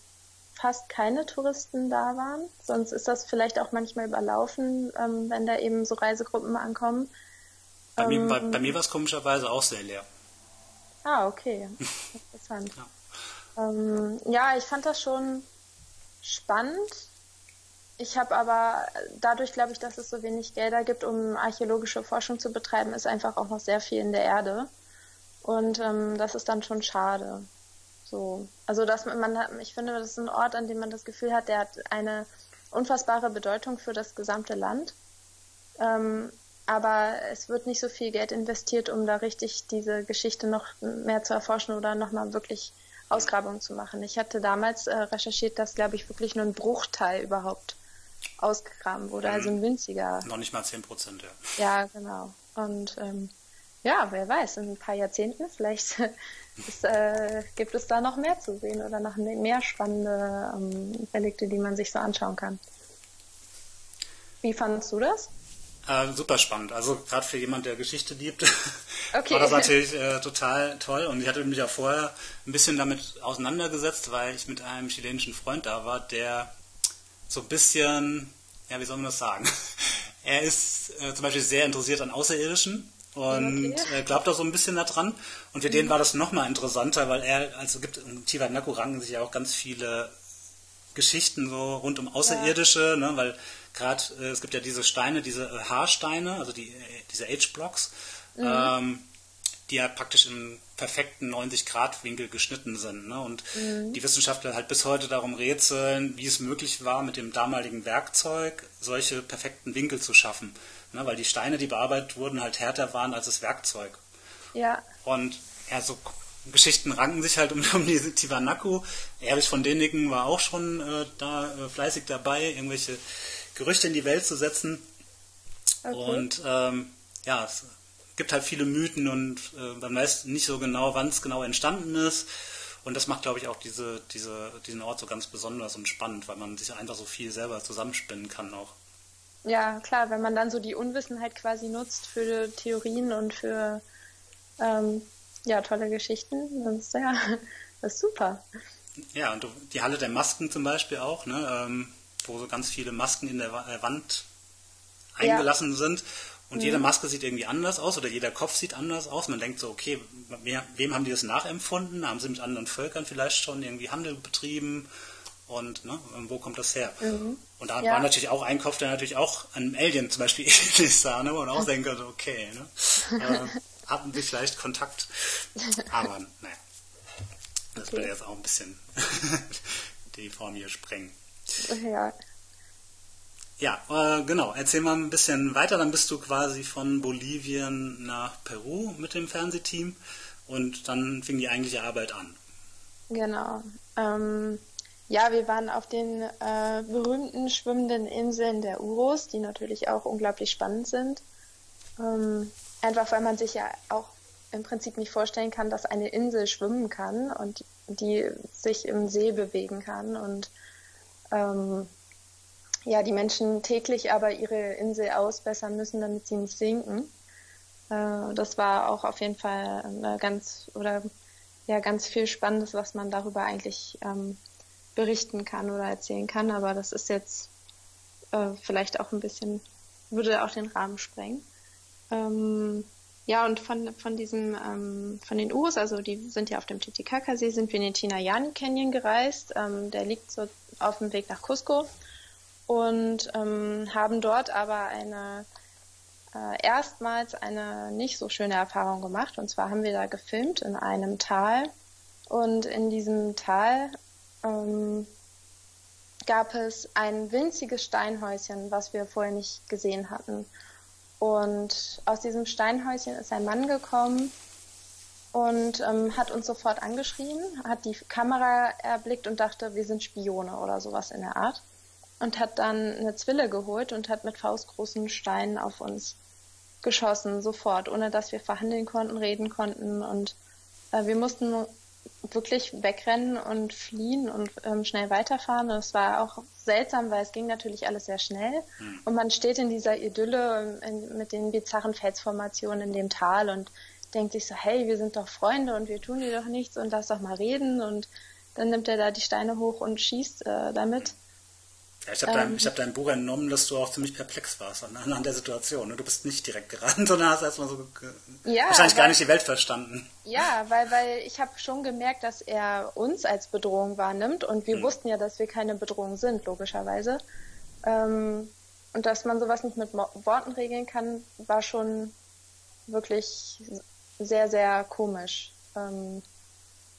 fast keine Touristen da waren. Sonst ist das vielleicht auch manchmal überlaufen, ähm, wenn da eben so Reisegruppen ankommen. Bei ähm, mir, bei, bei mir war es komischerweise auch sehr leer. Ah, okay. Interessant. ja. Ähm, ja, ich fand das schon spannend. Ich habe aber dadurch, glaube ich, dass es so wenig Gelder gibt, um archäologische Forschung zu betreiben, ist einfach auch noch sehr viel in der Erde. Und ähm, das ist dann schon schade. So, also dass man, man hat, ich finde, das ist ein Ort, an dem man das Gefühl hat, der hat eine unfassbare Bedeutung für das gesamte Land. Ähm, aber es wird nicht so viel Geld investiert, um da richtig diese Geschichte noch mehr zu erforschen oder nochmal wirklich Ausgrabungen zu machen. Ich hatte damals äh, recherchiert, dass, glaube ich, wirklich nur ein Bruchteil überhaupt ausgegraben wurde, also ein winziger. Noch nicht mal 10 Prozent, ja. Ja, genau. Und ähm, ja, wer weiß, in ein paar Jahrzehnten vielleicht ist, äh, gibt es da noch mehr zu sehen oder noch mehr spannende ähm, Relikte, die man sich so anschauen kann. Wie fandest du das? Äh, super spannend. Also gerade für jemand, der Geschichte liebt, okay. war das natürlich äh, total toll. Und ich hatte mich ja vorher ein bisschen damit auseinandergesetzt, weil ich mit einem chilenischen Freund da war, der so ein bisschen, ja, wie soll man das sagen? Er ist äh, zum Beispiel sehr interessiert an Außerirdischen und okay. glaubt auch so ein bisschen daran. Und für mhm. den war das nochmal interessanter, weil er, also gibt im Tiwanaku ranken sich ja auch ganz viele Geschichten so rund um Außerirdische, ja. ne, weil gerade äh, es gibt ja diese Steine, diese äh, Haarsteine, also die, äh, diese H-Blocks, mhm. ähm, die ja praktisch im perfekten 90-Grad-Winkel geschnitten sind. Ne? Und mhm. die Wissenschaftler halt bis heute darum rätseln, wie es möglich war, mit dem damaligen Werkzeug solche perfekten Winkel zu schaffen. Ne? Weil die Steine, die bearbeitet wurden, halt härter waren als das Werkzeug. Ja. Und ja, so Geschichten ranken sich halt um, um diese Tiwanaku. Erich von Däniken war auch schon äh, da äh, fleißig dabei, irgendwelche Gerüchte in die Welt zu setzen. Okay. Und ähm, ja, es gibt halt viele Mythen und äh, man weiß nicht so genau, wann es genau entstanden ist. Und das macht, glaube ich, auch diese, diese, diesen Ort so ganz besonders und spannend, weil man sich einfach so viel selber zusammenspinnen kann auch. Ja, klar, wenn man dann so die Unwissenheit quasi nutzt für Theorien und für ähm, ja, tolle Geschichten, dann ist ja das ist super. Ja, und die Halle der Masken zum Beispiel auch, ne, ähm, wo so ganz viele Masken in der äh, Wand eingelassen ja. sind. Und mhm. jede Maske sieht irgendwie anders aus oder jeder Kopf sieht anders aus. Man denkt so, okay, wem haben die das nachempfunden? Haben sie mit anderen Völkern vielleicht schon irgendwie Handel betrieben? Und ne, wo kommt das her? Mhm. Und da ja. war natürlich auch ein Kopf, der natürlich auch einem Alien zum Beispiel ähnlich sah, ne, man auch denken konnte, okay, ne, äh, hatten sie vielleicht Kontakt. Aber naja, das okay. würde jetzt auch ein bisschen die Form hier sprengen. Ja. Ja, äh, genau. Erzähl mal ein bisschen weiter. Dann bist du quasi von Bolivien nach Peru mit dem Fernsehteam und dann fing die eigentliche Arbeit an. Genau. Ähm, ja, wir waren auf den äh, berühmten schwimmenden Inseln der Urus, die natürlich auch unglaublich spannend sind. Ähm, einfach weil man sich ja auch im Prinzip nicht vorstellen kann, dass eine Insel schwimmen kann und die sich im See bewegen kann und ähm, ja, die Menschen täglich aber ihre Insel ausbessern müssen, damit sie nicht sinken. Äh, das war auch auf jeden Fall eine ganz oder ja ganz viel Spannendes, was man darüber eigentlich ähm, berichten kann oder erzählen kann. Aber das ist jetzt äh, vielleicht auch ein bisschen würde auch den Rahmen sprengen. Ähm, ja, und von, von diesem, ähm, von den Urus, also die sind ja auf dem Titicacasee, sind wir in den Tinayani Canyon gereist. Ähm, der liegt so auf dem Weg nach Cusco und ähm, haben dort aber eine äh, erstmals eine nicht so schöne Erfahrung gemacht. Und zwar haben wir da gefilmt in einem Tal und in diesem Tal ähm, gab es ein winziges Steinhäuschen, was wir vorher nicht gesehen hatten. Und aus diesem Steinhäuschen ist ein Mann gekommen und ähm, hat uns sofort angeschrien, hat die Kamera erblickt und dachte, wir sind Spione oder sowas in der Art und hat dann eine Zwille geholt und hat mit faustgroßen Steinen auf uns geschossen, sofort, ohne dass wir verhandeln konnten, reden konnten. Und äh, wir mussten wirklich wegrennen und fliehen und ähm, schnell weiterfahren. Und es war auch seltsam, weil es ging natürlich alles sehr schnell. Mhm. Und man steht in dieser Idylle in, mit den bizarren Felsformationen in dem Tal und denkt sich so, hey, wir sind doch Freunde und wir tun dir doch nichts und lass doch mal reden. Und dann nimmt er da die Steine hoch und schießt äh, damit. Ja, ich habe ähm, dein, hab deinem Buch entnommen, dass du auch ziemlich perplex warst anhand der Situation. Ne? Du bist nicht direkt gerannt, sondern hast erstmal so ja, wahrscheinlich weil, gar nicht die Welt verstanden. Ja, weil, weil ich habe schon gemerkt, dass er uns als Bedrohung wahrnimmt und wir hm. wussten ja, dass wir keine Bedrohung sind, logischerweise. Ähm, und dass man sowas nicht mit Worten regeln kann, war schon wirklich sehr, sehr komisch. Ähm,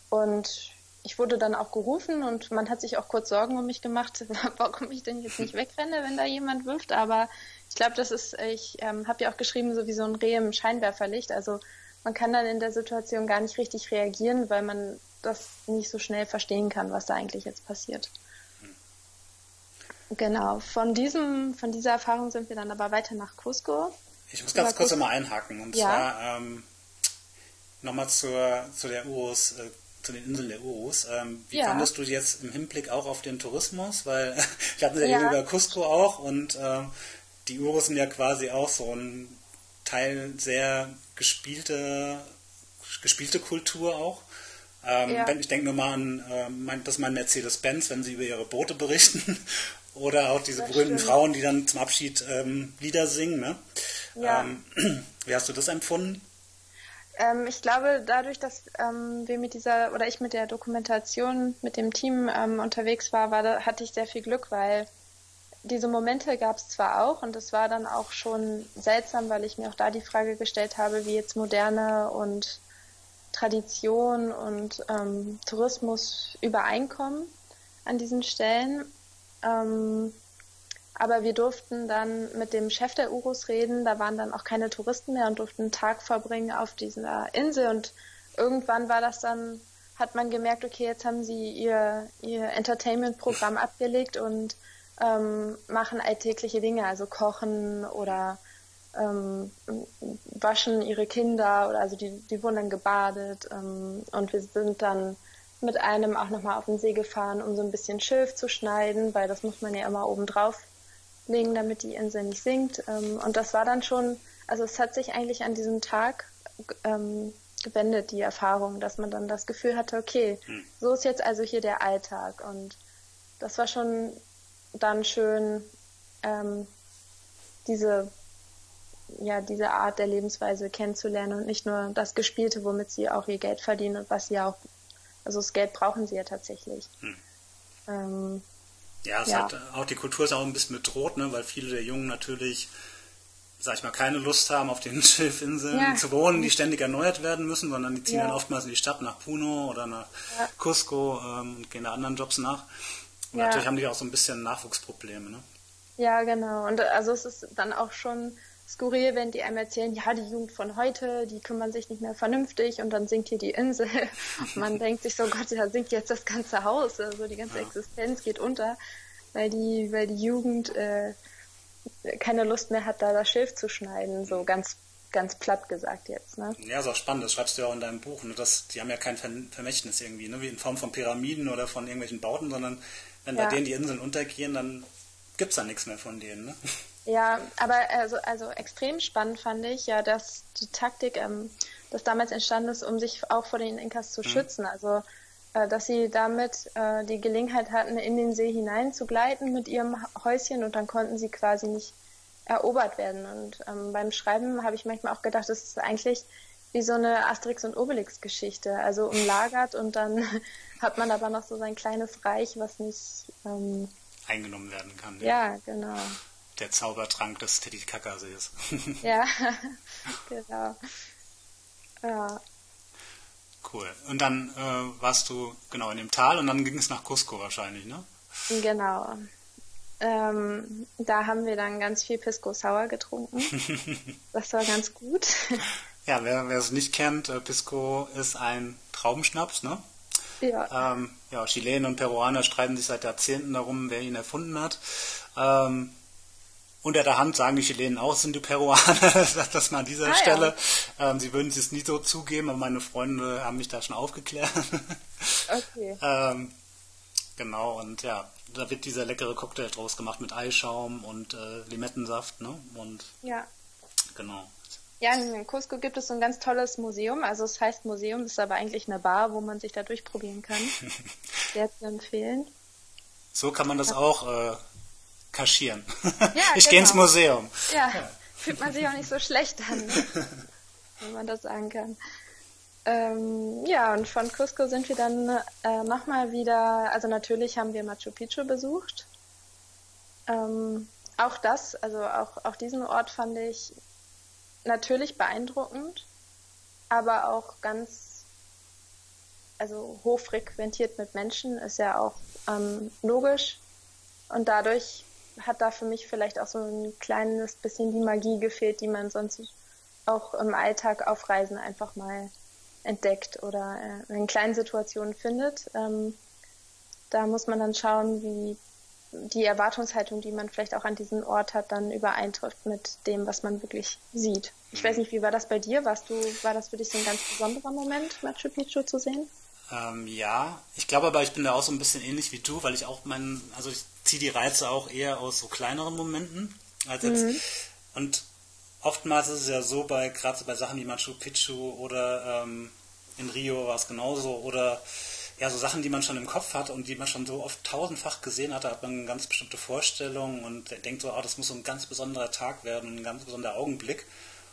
und ich wurde dann auch gerufen und man hat sich auch kurz Sorgen um mich gemacht, warum ich denn jetzt nicht wegrenne, wenn da jemand wirft. Aber ich glaube, das ist, ich ähm, habe ja auch geschrieben, so wie so ein Reh im Scheinwerferlicht. Also man kann dann in der Situation gar nicht richtig reagieren, weil man das nicht so schnell verstehen kann, was da eigentlich jetzt passiert. Genau, von diesem, von dieser Erfahrung sind wir dann aber weiter nach Cusco. Ich muss ganz kurz nochmal einhaken. Und ja. zwar ähm, nochmal zu der Urus äh, zu den Inseln der Urus. Ähm, wie ja. fandest du jetzt im Hinblick auch auf den Tourismus? Weil wir hatten ja, ja. eben über Cusco auch und äh, die Urus sind ja quasi auch so ein Teil sehr gespielte, gespielte Kultur auch. Ähm, ja. Ich denke nur mal an äh, mein, das mein Mercedes-Benz, wenn sie über ihre Boote berichten. Oder auch diese das berühmten stimmt. Frauen, die dann zum Abschied ähm, Lieder singen. Ne? Ja. Ähm, wie hast du das empfunden? Ähm, ich glaube, dadurch, dass ähm, wir mit dieser oder ich mit der Dokumentation mit dem Team ähm, unterwegs war, war da, hatte ich sehr viel Glück, weil diese Momente gab es zwar auch und es war dann auch schon seltsam, weil ich mir auch da die Frage gestellt habe, wie jetzt moderne und Tradition und ähm, Tourismus übereinkommen an diesen Stellen. Ähm, Aber wir durften dann mit dem Chef der Urus reden. Da waren dann auch keine Touristen mehr und durften einen Tag verbringen auf dieser Insel. Und irgendwann war das dann, hat man gemerkt, okay, jetzt haben sie ihr, ihr Entertainment-Programm abgelegt und ähm, machen alltägliche Dinge, also kochen oder ähm, waschen ihre Kinder oder also die, die wurden dann gebadet ähm, und wir sind dann mit einem auch nochmal auf den See gefahren, um so ein bisschen Schilf zu schneiden, weil das muss man ja immer oben drauf legen, damit die Insel nicht sinkt. Ähm, und das war dann schon, also es hat sich eigentlich an diesem Tag ähm, gewendet, die Erfahrung, dass man dann das Gefühl hatte, okay, hm. so ist jetzt also hier der Alltag. Und das war schon dann schön, ähm, diese, ja, diese Art der Lebensweise kennenzulernen und nicht nur das Gespielte, womit sie auch ihr Geld verdienen und was sie auch, also das Geld brauchen sie ja tatsächlich. Hm. Ähm, ja, ja. Hat, auch die Kultur ist auch ein bisschen bedroht, ne, weil viele der Jungen natürlich, sag ich mal, keine Lust haben, auf den Schilfinseln ja. zu wohnen, die ständig erneuert werden müssen, sondern die ziehen ja. dann oftmals in die Stadt nach Puno oder nach Cusco ähm, und gehen da anderen Jobs nach. Und natürlich haben die auch so ein bisschen Nachwuchsprobleme, ne? Ja, genau. Und also es ist dann auch schon skurril, wenn die einem erzählen, ja, die Jugend von heute, die kümmern sich nicht mehr vernünftig und dann sinkt hier die Insel. man denkt sich so, Gott, da sinkt jetzt das ganze Haus, also die ganze ja. Existenz geht unter, weil die, weil die Jugend äh, keine Lust mehr hat, da das Schilf zu schneiden, so ganz ganz platt gesagt jetzt. Ne? Ja, ist auch spannend, das schreibst du ja auch in deinem Buch. Ne? Das, die haben ja kein Vermächtnis irgendwie, ne? wie in Form von Pyramiden oder von irgendwelchen Bauten, sondern wenn ja. bei denen die Inseln untergehen, dann gibt es da nichts mehr von denen. Ne? Ja, aber also, also extrem spannend fand ich ja, dass die Taktik, ähm, das damals entstanden ist, um sich auch vor den Inkas zu mhm. schützen. Also äh, dass sie damit äh, die Gelegenheit hatten, in den See hinein zu gleiten mit ihrem Häuschen und dann konnten sie quasi nicht erobert werden. Und ähm, beim Schreiben habe ich manchmal auch gedacht, das ist eigentlich wie so eine Asterix- und Obelix-Geschichte. Also umlagert und dann hat man aber noch so sein kleines Reich, was nicht ähm, eingenommen werden kann. Ja, ja genau der Zaubertrank des Titicacassees. ja, genau. Ja. Cool. Und dann äh, warst du genau in dem Tal und dann ging es nach Cusco wahrscheinlich, ne? Genau. Ähm, da haben wir dann ganz viel Pisco Sour getrunken. das war ganz gut. ja, wer, wer es nicht kennt, äh, Pisco ist ein Traubenschnaps, ne? Ja. Ähm, ja, Chilenen und Peruaner streiten sich seit Jahrzehnten darum, wer ihn erfunden hat. Ähm, unter der Hand sagen die Chilenen auch, sind die Peruaner, das mal an dieser ah, Stelle. Ja. Ähm, sie würden es nie so zugeben, aber meine Freunde haben mich da schon aufgeklärt. Okay. ähm, genau, und ja, da wird dieser leckere Cocktail draus gemacht mit Eischaum und äh, Limettensaft, ne? Und ja. Genau. Ja, in Cusco gibt es so ein ganz tolles Museum. Also es heißt Museum, ist aber eigentlich eine Bar, wo man sich da durchprobieren kann. Sehr zu empfehlen. So kann man das auch äh, kaschieren. Ja, ich genau. gehe ins Museum. Ja, ja, fühlt man sich auch nicht so schlecht an, ne? wenn man das sagen kann. Ähm, ja, und von Cusco sind wir dann äh, nochmal wieder, also natürlich haben wir Machu Picchu besucht. Ähm, auch das, also auch, auch diesen Ort fand ich natürlich beeindruckend, aber auch ganz, also hochfrequentiert mit Menschen, ist ja auch ähm, logisch. Und dadurch hat da für mich vielleicht auch so ein kleines bisschen die Magie gefehlt, die man sonst auch im Alltag auf Reisen einfach mal entdeckt oder äh, in kleinen Situationen findet. Ähm, da muss man dann schauen, wie die Erwartungshaltung, die man vielleicht auch an diesem Ort hat, dann übereintrifft mit dem, was man wirklich sieht. Ich weiß nicht, wie war das bei dir? Warst du, war das für dich so ein ganz besonderer Moment, Machu Picchu zu sehen? Ähm, ja, ich glaube aber, ich bin da auch so ein bisschen ähnlich wie du, weil ich auch meinen, also ich ziehe die Reize auch eher aus so kleineren Momenten als jetzt. Mhm. Und oftmals ist es ja so bei, gerade so bei Sachen wie Machu Picchu oder ähm, in Rio war es genauso oder ja, so Sachen, die man schon im Kopf hat und die man schon so oft tausendfach gesehen hat, da hat man eine ganz bestimmte Vorstellung und denkt so, oh, das muss so ein ganz besonderer Tag werden, ein ganz besonderer Augenblick.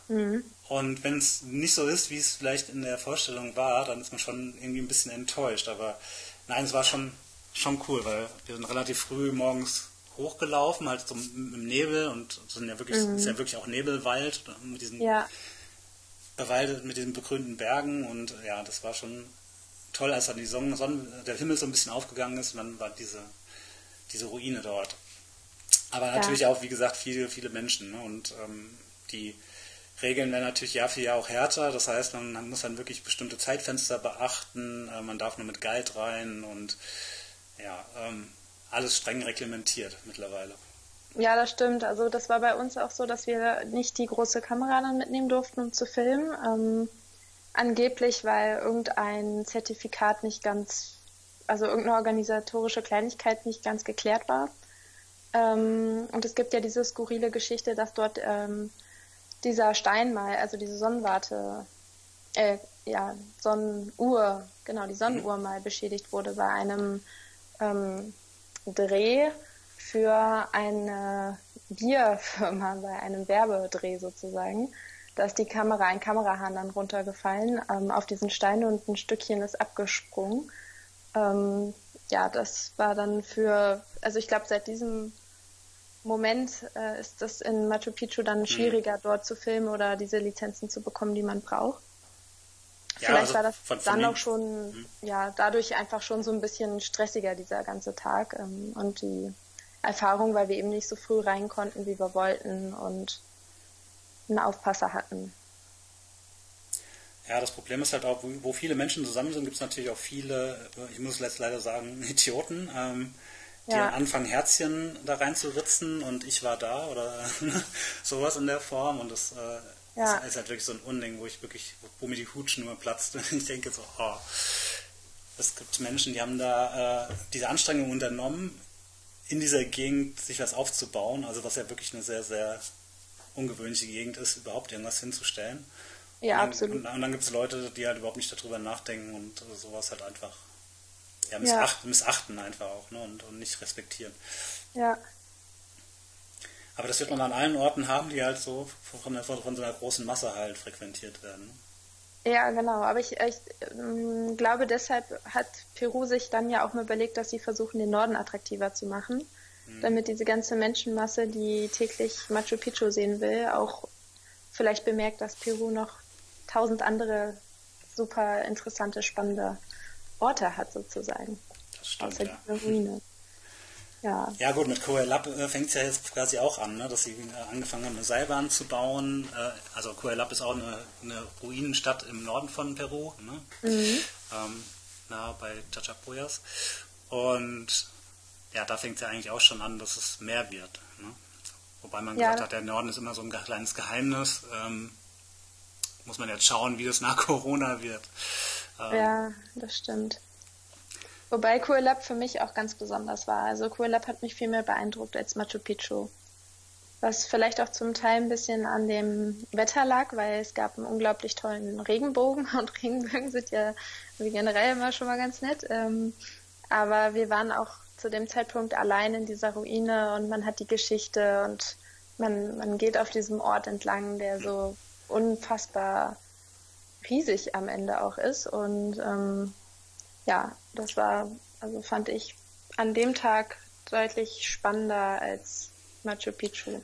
Mhm. Und wenn es nicht so ist, wie es vielleicht in der Vorstellung war, dann ist man schon irgendwie ein bisschen enttäuscht. Aber nein, es war schon, schon cool, weil wir sind relativ früh morgens hochgelaufen, halt so im Nebel und sind ja wirklich, mhm. ist ja wirklich auch Nebelwald mit diesen ja. bewaldet, mit diesen begrünten Bergen und ja, das war schon toll, als dann die Sonne, Sonne, der Himmel so ein bisschen aufgegangen ist und dann war diese, diese Ruine dort. Aber natürlich ja. auch, wie gesagt, viele, viele Menschen. Ne? Und ähm, die Regeln werden natürlich Jahr für Jahr auch härter. Das heißt, man muss dann wirklich bestimmte Zeitfenster beachten. Äh, man darf nur mit Guide rein und ja, ähm, alles streng reglementiert mittlerweile. Ja, das stimmt. Also das war bei uns auch so, dass wir nicht die große Kamera dann mitnehmen durften, um zu filmen. Ähm, angeblich, weil irgendein Zertifikat nicht ganz, also irgendeine organisatorische Kleinigkeit nicht ganz geklärt war. Ähm, und es gibt ja diese skurrile Geschichte, dass dort ähm, dieser Stein mal, also diese Sonnenwarte, äh, ja, Sonnenuhr, genau, die Sonnenuhr mal beschädigt wurde bei einem ähm, Dreh für eine Bierfirma, bei einem Werbedreh sozusagen. Da ist die Kamera, ein Kamerahahn dann runtergefallen ähm, auf diesen Stein und ein Stückchen ist abgesprungen. Ähm, ja, das war dann für, also ich glaube, seit diesem Moment äh, ist das in Machu Picchu dann mhm. schwieriger, mhm. dort zu filmen oder diese Lizenzen zu bekommen, die man braucht. Ja, Vielleicht also war das von, von dann auch schon, mhm. ja, dadurch einfach schon so ein bisschen stressiger, dieser ganze Tag. Ähm, und die Erfahrung, weil wir eben nicht so früh rein konnten, wie wir wollten und einen Aufpasser hatten. Ja, das Problem ist halt auch, wo, viele Menschen zusammen sind, gibt es natürlich auch viele, ich muss jetzt leider sagen, Idioten, ähm, die ja. anfangen Herzchen da reinzuritzen und ich war da oder sowas in der Form und das äh, ja. ist, ist, halt wirklich so ein Unding, wo ich wirklich, wo mir die Hutschnur platzt und ich denke so, oh, es gibt Menschen, die haben da äh, diese Anstrengung unternommen, in dieser Gegend sich was aufzubauen, also was ja wirklich eine sehr, sehr ungewöhnliche Gegend ist, überhaupt irgendwas hinzustellen. Ja, und absolut. Und, und dann gibt es Leute, die halt überhaupt nicht darüber nachdenken und sowas halt einfach ja, missacht, ja. missachten einfach auch ne? und, und nicht respektieren. Ja. Aber das wird man an allen Orten haben, die halt so von, von, von so einer großen Masse halt frequentiert werden. Ja, genau. Aber ich, ich äh, glaube, deshalb hat Peru sich dann ja auch mal überlegt, dass sie versuchen, den Norden attraktiver zu machen, mhm. damit diese ganze Menschenmasse, die täglich Machu Picchu sehen will, auch vielleicht bemerkt, dass Peru noch tausend andere super interessante, spannende Orte hat sozusagen. Das stimmt, außer ja. Ruine. Ja. ja gut, mit Coelab äh, fängt es ja jetzt quasi auch an, ne, dass sie äh, angefangen haben, eine Seilbahn zu bauen. Äh, also Coelab ist auch eine, eine, Ruinenstadt im Norden von Peru, ne? mhm. ähm, nah bei Chachapoyas. Und ja, da fängt es ja eigentlich auch schon an, dass es mehr wird. Ne? Wobei man ja. gesagt hat, der Norden ist immer so ein kleines Geheimnis. Ähm, muss man jetzt schauen, wie das nach Corona wird. Ähm, ja, das stimmt. Wobei Cool Lab für mich auch ganz besonders war. Also Cool Lab hat mich viel mehr beeindruckt als Machu Picchu. Was vielleicht auch zum Teil ein bisschen an dem Wetter lag, weil es gab einen unglaublich tollen Regenbogen und Regenbögen sind ja wie generell immer schon mal ganz nett. Ähm, aber wir waren auch zu dem Zeitpunkt allein in dieser Ruine und man hat die Geschichte und man, man geht auf diesem Ort entlang, der so unfassbar riesig am Ende auch ist. Und ähm, ja, das war, also fand ich an dem Tag deutlich spannender als Machu Picchu.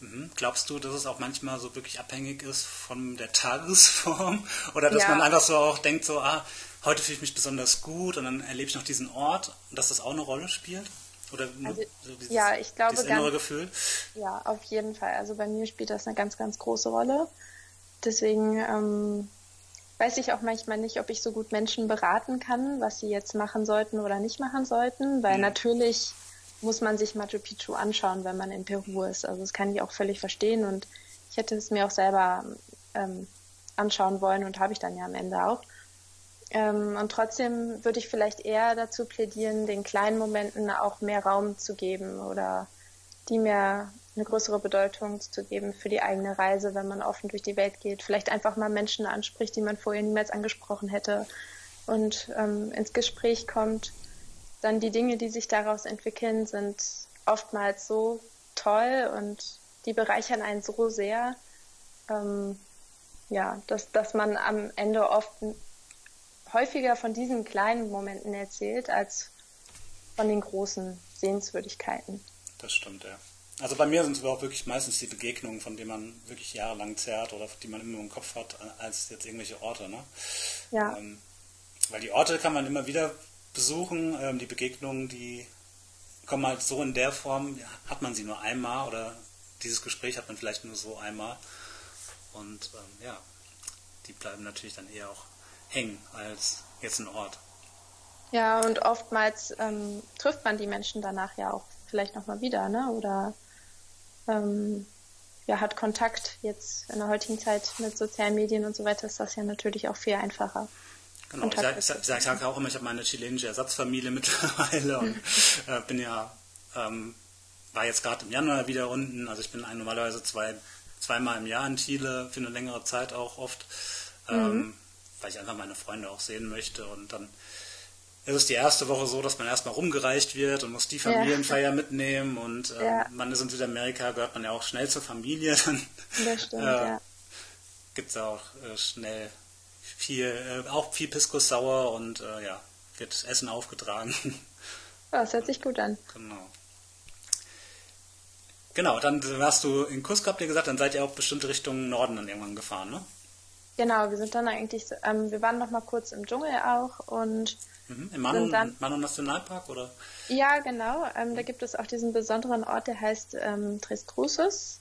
Mhm. Glaubst du, dass es auch manchmal so wirklich abhängig ist von der Tagesform? Oder dass ja. man einfach so auch denkt, so, ah, heute fühle ich mich besonders gut und dann erlebe ich noch diesen Ort und dass das auch eine Rolle spielt? Oder also, so dieses, ja, ich glaube, dieses innere ganz, Gefühl? Ja, auf jeden Fall. Also bei mir spielt das eine ganz, ganz große Rolle. Deswegen ähm, weiß ich auch manchmal nicht, ob ich so gut Menschen beraten kann, was sie jetzt machen sollten oder nicht machen sollten, weil mhm. natürlich muss man sich Machu Picchu anschauen, wenn man in Peru ist. Also das kann ich auch völlig verstehen und ich hätte es mir auch selber ähm, anschauen wollen und habe ich dann ja am Ende auch. Ähm, und trotzdem würde ich vielleicht eher dazu plädieren, den kleinen Momenten auch mehr Raum zu geben oder die mehr eine größere Bedeutung zu geben für die eigene Reise, wenn man offen durch die Welt geht. Vielleicht einfach mal Menschen anspricht, die man vorher niemals angesprochen hätte und ähm, ins Gespräch kommt. Dann die Dinge, die sich daraus entwickeln, sind oftmals so toll und die bereichern einen so sehr, ähm, ja, dass, dass man am Ende oft häufiger von diesen kleinen Momenten erzählt als von den großen Sehenswürdigkeiten. Das stimmt, ja. Also bei mir sind es auch wirklich meistens die Begegnungen, von denen man wirklich jahrelang zerrt oder die man immer im Kopf hat, als jetzt irgendwelche Orte. Ne? Ja. Ähm, weil die Orte kann man immer wieder besuchen, ähm, die Begegnungen, die kommen halt so in der Form, hat man sie nur einmal oder dieses Gespräch hat man vielleicht nur so einmal. Und ähm, ja, die bleiben natürlich dann eher auch hängen als jetzt ein Ort. Ja, und oftmals ähm, trifft man die Menschen danach ja auch vielleicht nochmal wieder, ne? Oder ähm, ja, hat Kontakt. Jetzt in der heutigen Zeit mit sozialen Medien und so weiter ist das ja natürlich auch viel einfacher. Genau, ich sage sag, sag, auch immer, ich habe meine chilenische Ersatzfamilie mittlerweile und äh, bin ja, ähm, war jetzt gerade im Januar wieder unten. Also ich bin normalerweise zwei, zweimal im Jahr in Chile für eine längere Zeit auch oft, ähm, mhm. weil ich einfach meine Freunde auch sehen möchte und dann es ist die erste Woche so, dass man erstmal rumgereicht wird und muss die Familienfeier ja. mitnehmen und ähm, ja. man ist in Südamerika, gehört man ja auch schnell zur Familie. Dann das stimmt, äh, ja. gibt es auch äh, schnell viel, äh, auch viel Pisco Sauer und äh, ja, wird Essen aufgetragen. Ja, das hört sich gut an. Genau. Genau, dann warst du in Cusco, habt ihr gesagt, dann seid ihr auch bestimmte Richtungen Norden dann irgendwann gefahren, ne? Genau, wir sind dann eigentlich, ähm, wir waren noch mal kurz im Dschungel auch und mhm. im Manu, dann, Manu Nationalpark oder? Ja, genau. Ähm, da gibt es auch diesen besonderen Ort, der heißt ähm, Tres Cruces.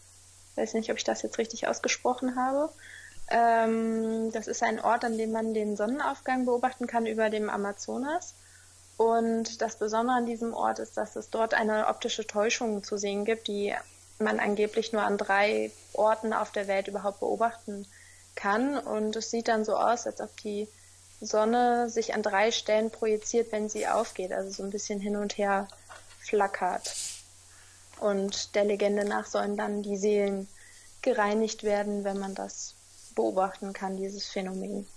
Ich weiß nicht, ob ich das jetzt richtig ausgesprochen habe. Ähm, das ist ein Ort, an dem man den Sonnenaufgang beobachten kann über dem Amazonas. Und das Besondere an diesem Ort ist, dass es dort eine optische Täuschung zu sehen gibt, die man angeblich nur an drei Orten auf der Welt überhaupt beobachten kann. Und es sieht dann so aus, als ob die Sonne sich an drei Stellen projiziert, wenn sie aufgeht, also so ein bisschen hin und her flackert. Und der Legende nach sollen dann die Seelen gereinigt werden, wenn man das beobachten kann, dieses Phänomen.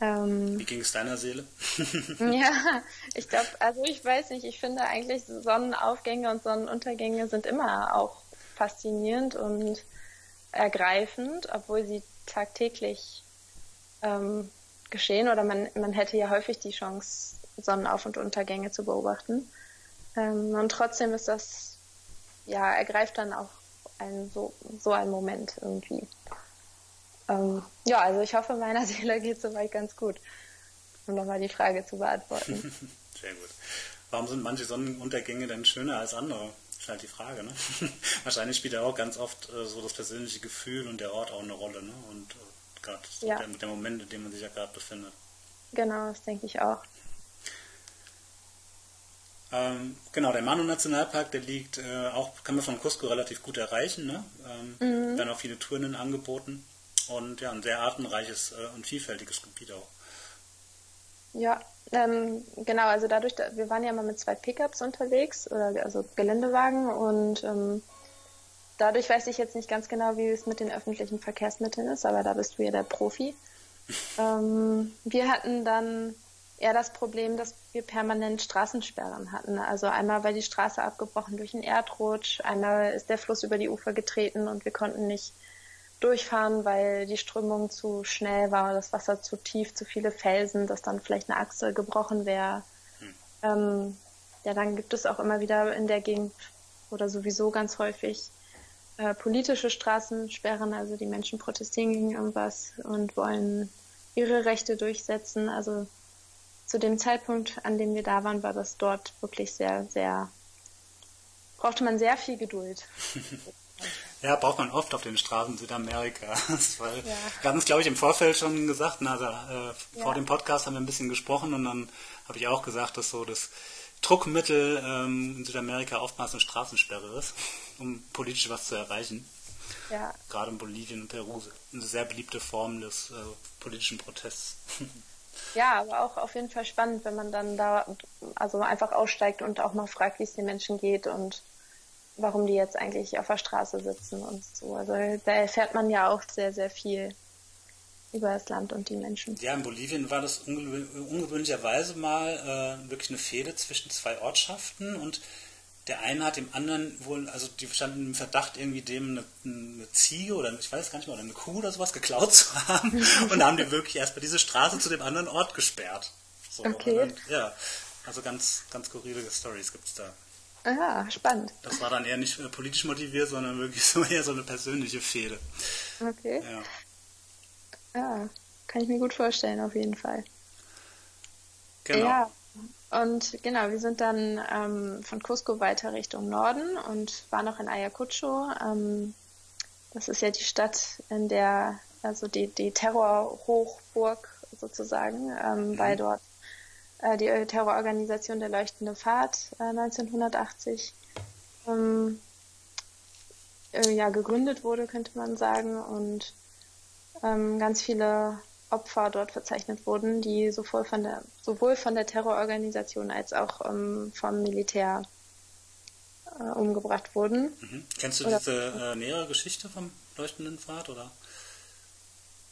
Ähm, Wie ging es deiner Seele? ja, ich glaube, also ich weiß nicht, ich finde eigentlich Sonnenaufgänge und Sonnenuntergänge sind immer auch faszinierend und ergreifend, obwohl sie tagtäglich ähm, geschehen oder man, man hätte ja häufig die Chance, Sonnenauf- und Untergänge zu beobachten. Ähm, und trotzdem ist das, ja, ergreift dann auch ein, so, so ein Moment irgendwie. Ähm, ja, also ich hoffe, meiner Seele geht soweit ganz gut, um nochmal die Frage zu beantworten. Sehr gut. Warum sind manche Sonnenuntergänge denn schöner als andere? Ist halt die Frage, ne? Wahrscheinlich spielt ja auch ganz oft äh, so das persönliche Gefühl und der Ort auch eine Rolle, ne? Und äh, gerade ja. der, der Moment, in dem man sich ja gerade befindet. Genau, das denke ich auch. Ähm, genau, der Manu-Nationalpark, der liegt äh, auch, kann man von Cusco relativ gut erreichen, ne? Ähm, mhm. Werden auch viele Touren angeboten und ja, ein sehr artenreiches äh, und vielfältiges Gebiet auch. Ja, ähm, genau, also dadurch, wir waren ja mal mit zwei Pickups unterwegs, oder also Geländewagen und ähm, dadurch weiß ich jetzt nicht ganz genau, wie es mit den öffentlichen Verkehrsmitteln ist, aber da bist du ja der Profi. ähm, wir hatten dann eher das Problem, dass wir permanent Straßensperren hatten. Also einmal war die Straße abgebrochen durch einen Erdrutsch, einmal ist der Fluss über die Ufer getreten und wir konnten nicht durchfahren, weil die Strömung zu schnell war, das Wasser zu tief, zu viele Felsen, dass dann vielleicht eine Achse gebrochen wäre. Hm. Ähm, ja, dann gibt es auch immer wieder in der Gegend oder sowieso ganz häufig äh, politische Straßensperren, also die Menschen protestieren gegen irgendwas und wollen ihre Rechte durchsetzen. Also zu dem Zeitpunkt, an dem wir da waren, war das dort wirklich sehr, sehr, brauchte man sehr viel Geduld. Ja, braucht man oft auf den Straßen Südamerikas. Weil ja. Wir hatten es, glaube ich, im Vorfeld schon gesagt, na, also, äh, vor ja. dem Podcast haben wir ein bisschen gesprochen und dann habe ich auch gesagt, dass so das Druckmittel ähm, in Südamerika oftmals eine Straßensperre ist, um politisch was zu erreichen. Ja. Gerade in Bolivien und Peru eine sehr beliebte Form des äh, politischen Protests. Ja, aber auch auf jeden Fall spannend, wenn man dann da also einfach aussteigt und auch mal fragt, wie es den Menschen geht und warum die jetzt eigentlich auf der Straße sitzen und so. Also da erfährt man ja auch sehr, sehr viel über das Land und die Menschen. Ja, in Bolivien war das ungewö ungewöhnlicherweise mal äh, wirklich eine Fehde zwischen zwei Ortschaften und der eine hat dem anderen wohl, also die standen im Verdacht, irgendwie dem eine, eine, Ziege oder ich weiß gar nicht mehr, oder eine Kuh oder sowas geklaut zu haben. und da haben die wirklich erstmal diese Straße zu dem anderen Ort gesperrt. So, okay. Dann, ja, also ganz, ganz skurrile Stories gibt es da. Aha, spannend. Das war dann eher nicht äh, politisch motiviert, sondern wirklich so eher so eine persönliche Fehde. Okay. Ja. Ja, kann ich mir gut vorstellen, auf jeden Fall. Genau. Ja. und genau, wir sind dann ähm, von Cusco weiter Richtung Norden und waren noch in Ayacucho. Ähm, das ist ja die Stadt, in der, also die, die Terrorhochburg sozusagen, ähm, mhm. weil dort äh, die Terrororganisation der Leuchtende Pfad äh, 1980 ähm, äh, ja, gegründet wurde, könnte man sagen. Und ähm, ganz viele Opfer dort verzeichnet wurden, die sowohl von der, sowohl von der Terrororganisation als auch ähm, vom Militär äh, umgebracht wurden. Mhm. Kennst du oder, diese äh, nähere Geschichte vom leuchtenden Pfad oder?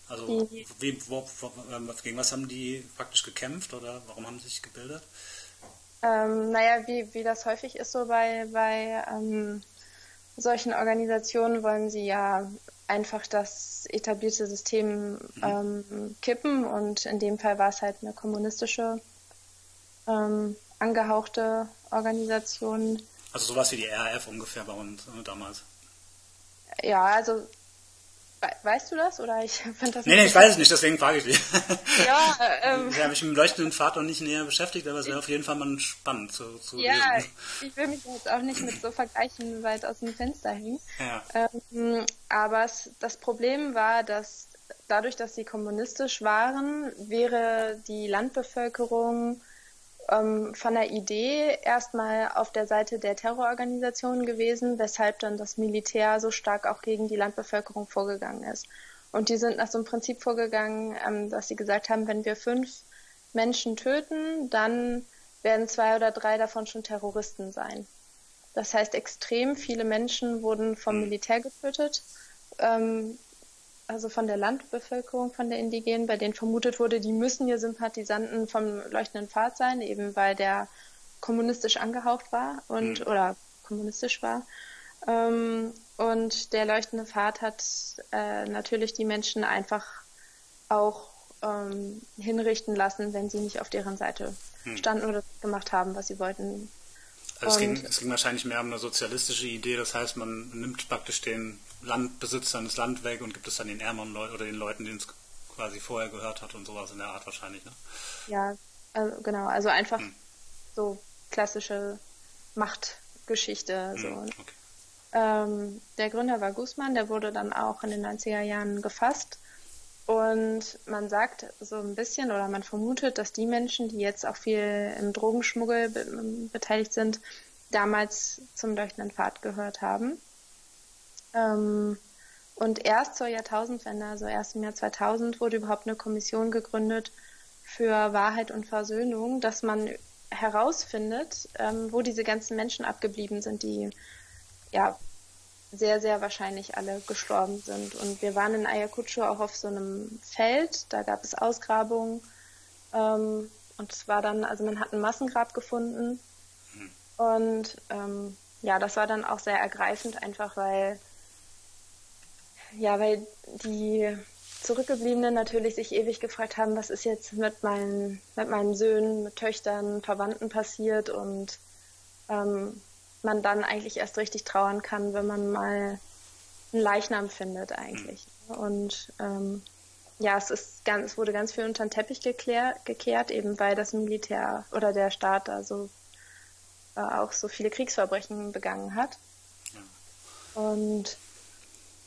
Also die, wie, wo, wo, ähm, gegen was haben die praktisch gekämpft oder warum haben sie sich gebildet? Ähm, naja, wie, wie das häufig ist so bei, bei ähm, solchen Organisationen wollen sie ja einfach das etablierte System mhm. ähm, kippen und in dem Fall war es halt eine kommunistische ähm, angehauchte Organisation. Also sowas wie die RAF ungefähr bei uns äh, damals. Ja, also Weißt du das oder ich finde das? Nee, nee, ich weiß es nicht, deswegen frage ich dich. Ja, ähm, ich habe mich mit dem leuchtenden Pfad noch nicht näher beschäftigt, aber es wäre auf jeden Fall mal spannend zu, zu ja, lesen. ich will mich jetzt auch nicht mit so Vergleichen weit aus dem Fenster hängen. Ja. Ähm, aber es, das Problem war, dass dadurch, dass sie kommunistisch waren, wäre die Landbevölkerung ähm, von der Idee erstmal auf der Seite der Terrororganisationen gewesen, weshalb dann das Militär so stark auch gegen die Landbevölkerung vorgegangen ist. Und die sind nach so einem Prinzip vorgegangen, ähm, dass sie gesagt haben, wenn wir fünf Menschen töten, dann werden zwei oder drei davon schon Terroristen sein. Das heißt, extrem viele Menschen wurden vom hm. Militär getötet. Ähm, also von der Landbevölkerung, von der Indigenen, bei denen vermutet wurde, die müssen ja Sympathisanten vom leuchtenden Pfad sein, eben weil der kommunistisch angehaucht war und mhm. oder kommunistisch war. Ähm, und der leuchtende Pfad hat äh, natürlich die Menschen einfach auch ähm, hinrichten lassen, wenn sie nicht auf deren Seite mhm. standen oder gemacht haben, was sie wollten. Also es ging, es ging wahrscheinlich mehr um eine sozialistische Idee, das heißt, man nimmt praktisch den Landbesitzern das Land weg und gibt es dann den ärmeren Leuten oder den Leuten, denen es quasi vorher gehört hat und sowas in der Art wahrscheinlich, ne? Ja, also genau, also einfach hm. so klassische Machtgeschichte. Hm, so. okay. ähm, der Gründer war Guzman, der wurde dann auch in den 90er Jahren gefasst. Und man sagt so ein bisschen oder man vermutet, dass die Menschen, die jetzt auch viel im Drogenschmuggel be beteiligt sind, damals zum Leuchtenden Pfad gehört haben. Ähm, und erst zur Jahrtausendwende, also erst im Jahr 2000, wurde überhaupt eine Kommission gegründet für Wahrheit und Versöhnung, dass man herausfindet, ähm, wo diese ganzen Menschen abgeblieben sind, die ja sehr, sehr wahrscheinlich alle gestorben sind. Und wir waren in Ayacucho auch auf so einem Feld, da gab es Ausgrabungen. Ähm, und es war dann, also man hat ein Massengrab gefunden. Mhm. Und ähm, ja, das war dann auch sehr ergreifend, einfach weil ja, weil die Zurückgebliebenen natürlich sich ewig gefragt haben, was ist jetzt mit meinen, mit meinen Söhnen, mit Töchtern, Verwandten passiert und ähm, man dann eigentlich erst richtig trauern kann, wenn man mal einen Leichnam findet eigentlich. Und ähm, ja, es ist ganz, es wurde ganz viel unter den Teppich geklär, gekehrt, eben weil das Militär oder der Staat da so äh, auch so viele Kriegsverbrechen begangen hat. Und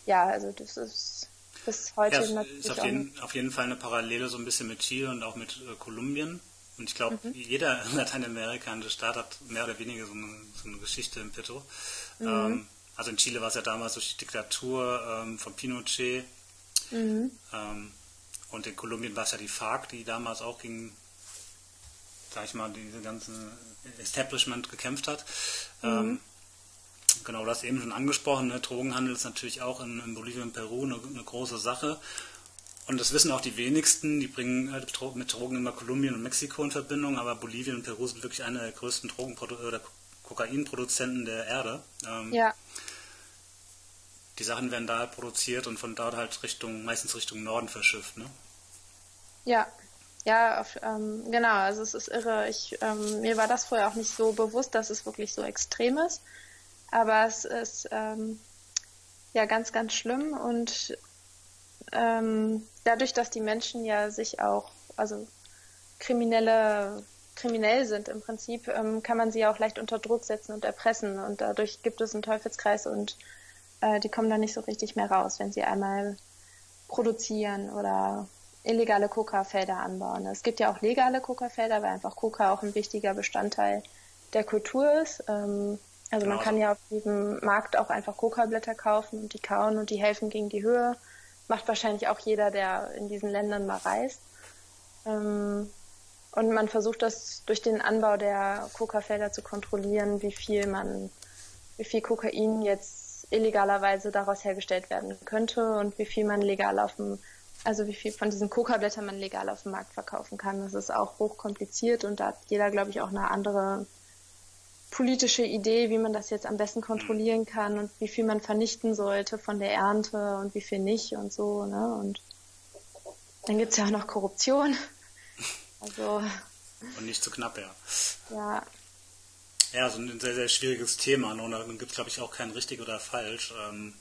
ja, also das ist bis heute ja, natürlich. Ist auf jeden, auf jeden Fall eine Parallele so ein bisschen mit Chile und auch mit äh, Kolumbien. Und ich glaube, mhm. jeder lateinamerikanische Staat hat mehr oder weniger so eine, so eine Geschichte im Petto. Mhm. Ähm, also in Chile war es ja damals durch die Diktatur ähm, von Pinochet. Mhm. Ähm, und in Kolumbien war es ja die FARC, die damals auch gegen, sag ich mal, diese ganze Establishment gekämpft hat. Mhm. Genau, du hast eben schon angesprochen, ne? Drogenhandel ist natürlich auch in, in Bolivien und Peru eine, eine, große Sache. Und das wissen auch die wenigsten, die bringen halt mit Drogen immer Kolumbien und Mexiko in Verbindung, aber Bolivien und Peru sind wirklich eine der größten Drogenprodu oder Kokainproduzenten der Erde. Ähm, ja. Die Sachen werden da halt produziert und von dort halt Richtung, meistens Richtung Norden verschifft, ne? Ja, ja, auf, ähm, genau, also es ist irre. Ich, ähm, mir war das vorher auch nicht so bewusst, dass es wirklich so extrem ist. Aber es ist ähm, ja ganz, ganz schlimm und ähm, dadurch, dass die Menschen ja sich auch, also kriminelle kriminell sind im Prinzip, ähm, kann man sie auch leicht unter Druck setzen und erpressen und dadurch gibt es einen Teufelskreis und äh, die kommen dann nicht so richtig mehr raus, wenn sie einmal produzieren oder illegale Coca-Felder anbauen. Es gibt ja auch legale Coca-Felder, weil einfach Coca auch ein wichtiger Bestandteil der Kultur ist. Ähm, also man kann ja auf jedem Markt auch einfach Coca-Blätter kaufen und die kauen und die helfen gegen die Höhe. Macht wahrscheinlich auch jeder, der in diesen Ländern mal reist. Ähm, und man versucht das durch den Anbau der Coca-Felder zu kontrollieren, wie viel man, wie viel Kokain jetzt illegalerweise daraus hergestellt werden könnte und wie viel man legal auf dem, also wie viel von diesen Coca-Blättern man legal auf dem Markt verkaufen kann. Das ist auch hochkompliziert und da hat jeder, glaube ich, auch eine andere politische Idee, wie man das jetzt am besten kontrollieren kann und wie viel man vernichten sollte von der Ernte und wie viel nicht und so. Ne? Und dann gibt es ja auch noch Korruption. Also. Und nicht zu knapp, ja. Ja. Ja, so ein sehr, sehr schwieriges Thema. Und da gibt es, glaube ich, auch kein richtig oder falsch. Ähm,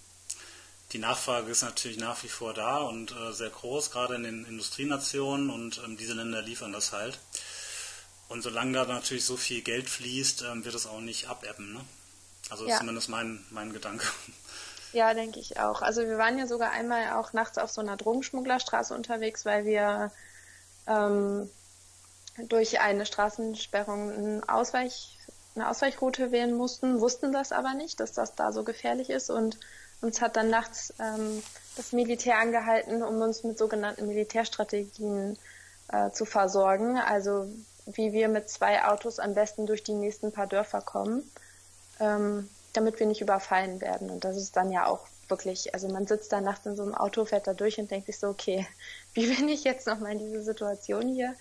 die Nachfrage ist natürlich nach wie vor da und äh, sehr groß, gerade in den Industrienationen und ähm, diese Länder liefern das halt. Und solange da natürlich so viel Geld fließt, ähm, wird es auch nicht abebben. Ne? Also ja. zumindest mein, mein Gedanke. Ja, denke ich auch. Also wir waren ja sogar einmal auch nachts auf so einer Drogenschmugglerstraße unterwegs, weil wir ähm, durch eine Straßensperrung eine, Ausweich, eine Ausweichroute wählen mussten, wussten das aber nicht, dass das da so gefährlich ist und uns hat dann nachts ähm, das Militär angehalten, um uns mit sogenannten Militärstrategien äh, zu versorgen. Also wie wir mit zwei Autos am besten durch die nächsten paar Dörfer kommen, ähm, damit wir nicht überfallen werden. Und das ist dann ja auch wirklich, also man sitzt da nachts in so einem Auto, fährt da durch und denkt sich so, okay, wie bin ich jetzt nochmal in diese Situation hier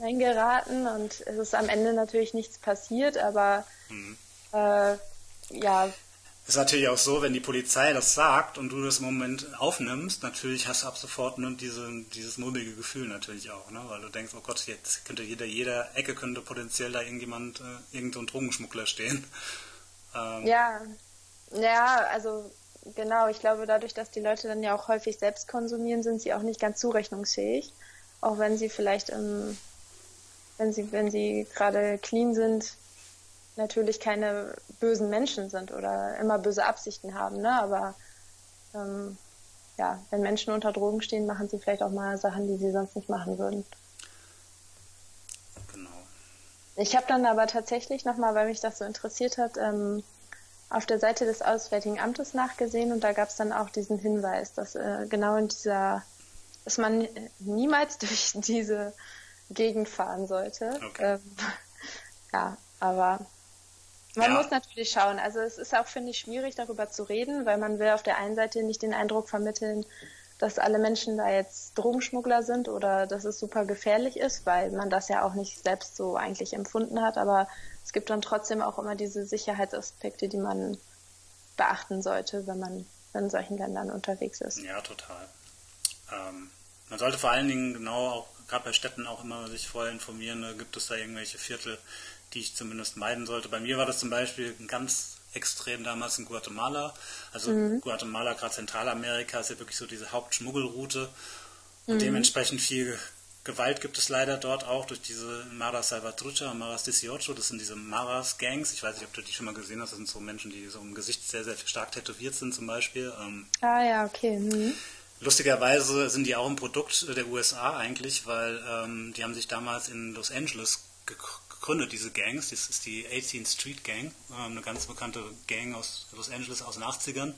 reingeraten? Und es ist am Ende natürlich nichts passiert, aber mhm. äh, ja, ist natürlich auch so, wenn die Polizei das sagt und du das im Moment aufnimmst, natürlich hast du ab sofort ne, diese, dieses mulmige Gefühl natürlich auch, ne? weil du denkst, oh Gott, jetzt könnte jeder, jeder Ecke könnte potenziell da irgendjemand, äh, irgendein Drogenschmuggler stehen. Ähm, ja, ja, also genau, ich glaube, dadurch, dass die Leute dann ja auch häufig selbst konsumieren, sind sie auch nicht ganz zurechnungsfähig, auch wenn sie vielleicht, ähm, wenn sie, wenn sie gerade clean sind, natürlich keine bösen Menschen sind oder immer böse Absichten haben, ne? Aber ähm, ja, wenn Menschen unter Drogen stehen, machen sie vielleicht auch mal Sachen, die sie sonst nicht machen würden. Genau. Ich habe dann aber tatsächlich nochmal, weil mich das so interessiert hat, ähm, auf der Seite des Auswärtigen Amtes nachgesehen und da gab es dann auch diesen Hinweis, dass äh, genau in dieser, dass man niemals durch diese Gegend fahren sollte. Okay. Ähm, ja, aber man ja. muss natürlich schauen. Also es ist auch, finde ich, schwierig, darüber zu reden, weil man will auf der einen Seite nicht den Eindruck vermitteln, dass alle Menschen da jetzt Drogenschmuggler sind oder dass es super gefährlich ist, weil man das ja auch nicht selbst so eigentlich empfunden hat. Aber es gibt dann trotzdem auch immer diese Sicherheitsaspekte, die man beachten sollte, wenn man in solchen Ländern unterwegs ist. Ja, total. Ähm, man sollte vor allen Dingen genau auch, gerade bei Städten auch immer sich vorher informieren, ne, gibt es da irgendwelche Viertel, die ich zumindest meiden sollte. Bei mir war das zum Beispiel ganz extrem damals in Guatemala. Also mhm. Guatemala, gerade Zentralamerika, ist ja wirklich so diese Hauptschmuggelroute. Und mhm. dementsprechend viel Gewalt gibt es leider dort auch durch diese Maras Salvatrucha und Maras 18. Das sind diese Maras-Gangs. Ich weiß nicht, ob du die schon mal gesehen hast. Das sind so Menschen, die so im Gesicht sehr, sehr stark tätowiert sind zum Beispiel. Ähm, ah ja, okay. Mhm. Lustigerweise sind die auch ein Produkt der USA eigentlich, weil ähm, die haben sich damals in Los Angeles gegründet, diese Gangs. Das ist die 18th Street Gang, ähm, eine ganz bekannte Gang aus Los Angeles aus den 80ern.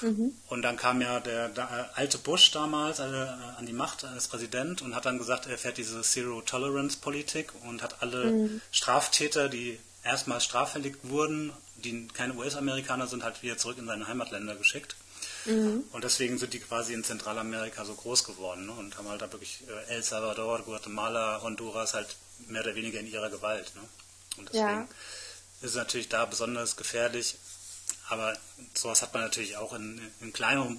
Mhm. Und dann kam ja der, der äh, alte Bush damals äh, an die Macht als Präsident und hat dann gesagt, er fährt diese Zero-Tolerance-Politik und hat alle mhm. Straftäter, die erstmals straffällig wurden, die keine US-Amerikaner sind, halt wieder zurück in seine Heimatländer geschickt. Mhm. Und deswegen sind die quasi in Zentralamerika so groß geworden ne? und haben halt da wirklich äh, El Salvador, Guatemala, Honduras halt mehr oder weniger in ihrer Gewalt. Ne? Und deswegen ja. ist es natürlich da besonders gefährlich. Aber sowas hat man natürlich auch in, in kleinerem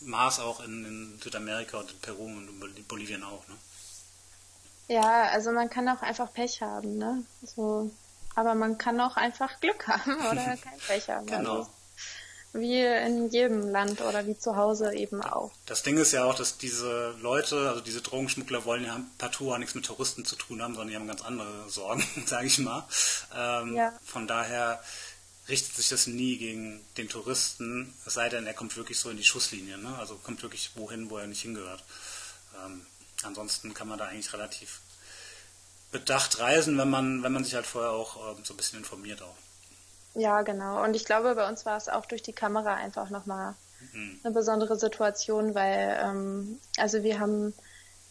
Maß auch in, in, Südamerika und in Peru und in Bolivien auch. Ne? Ja, also man kann auch einfach Pech haben, ne? So, aber man kann auch einfach Glück haben oder kein Pech haben. genau. Also, wie in jedem Land oder wie zu Hause eben auch. Das Ding ist ja auch, dass diese Leute, also diese Drogenschmuggler wollen ja partout auch nichts mit Touristen zu tun haben, sondern die haben ganz andere Sorgen, sage ich mal. Ähm, ja. Von daher richtet sich das nie gegen den Touristen, es sei denn, er kommt wirklich so in die Schusslinie, ne? also kommt wirklich wohin, wo er nicht hingehört. Ähm, ansonsten kann man da eigentlich relativ bedacht reisen, wenn man, wenn man sich halt vorher auch ähm, so ein bisschen informiert auch. Ja, genau. Und ich glaube, bei uns war es auch durch die Kamera einfach nochmal mhm. eine besondere Situation, weil ähm, also wir haben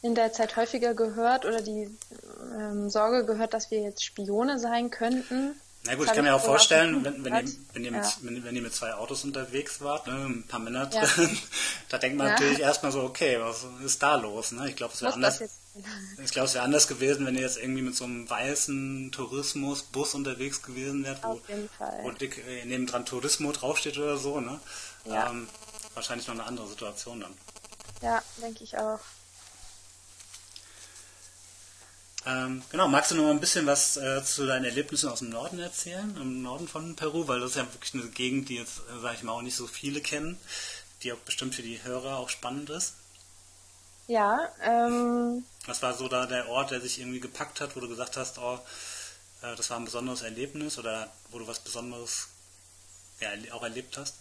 in der Zeit häufiger gehört oder die ähm, Sorge gehört, dass wir jetzt Spione sein könnten. Na gut, ich kann mir auch vorstellen, wenn, wenn, ihr, wenn, ihr mit, ja. wenn, wenn, ihr mit zwei Autos unterwegs wart, ne, ein paar Männer drin, ja. da denkt man ja. natürlich erstmal so, okay, was ist da los? Ne? Ich glaube, es wäre anders. Ich glaube, es wäre anders gewesen, wenn ihr jetzt irgendwie mit so einem weißen Tourismusbus unterwegs gewesen wärt, wo, wo dick äh, nebendran Tourismo draufsteht oder so. Ne? Ähm, wahrscheinlich noch eine andere Situation dann. Ja, denke ich auch. Ähm, genau, magst du noch mal ein bisschen was äh, zu deinen Erlebnissen aus dem Norden erzählen, im Norden von Peru, weil das ist ja wirklich eine Gegend, die jetzt, äh, sage ich mal, auch nicht so viele kennen, die auch bestimmt für die Hörer auch spannend ist. Ja. Ähm, was war so da der Ort, der sich irgendwie gepackt hat, wo du gesagt hast, oh, äh, das war ein besonderes Erlebnis oder wo du was Besonderes ja, auch erlebt hast?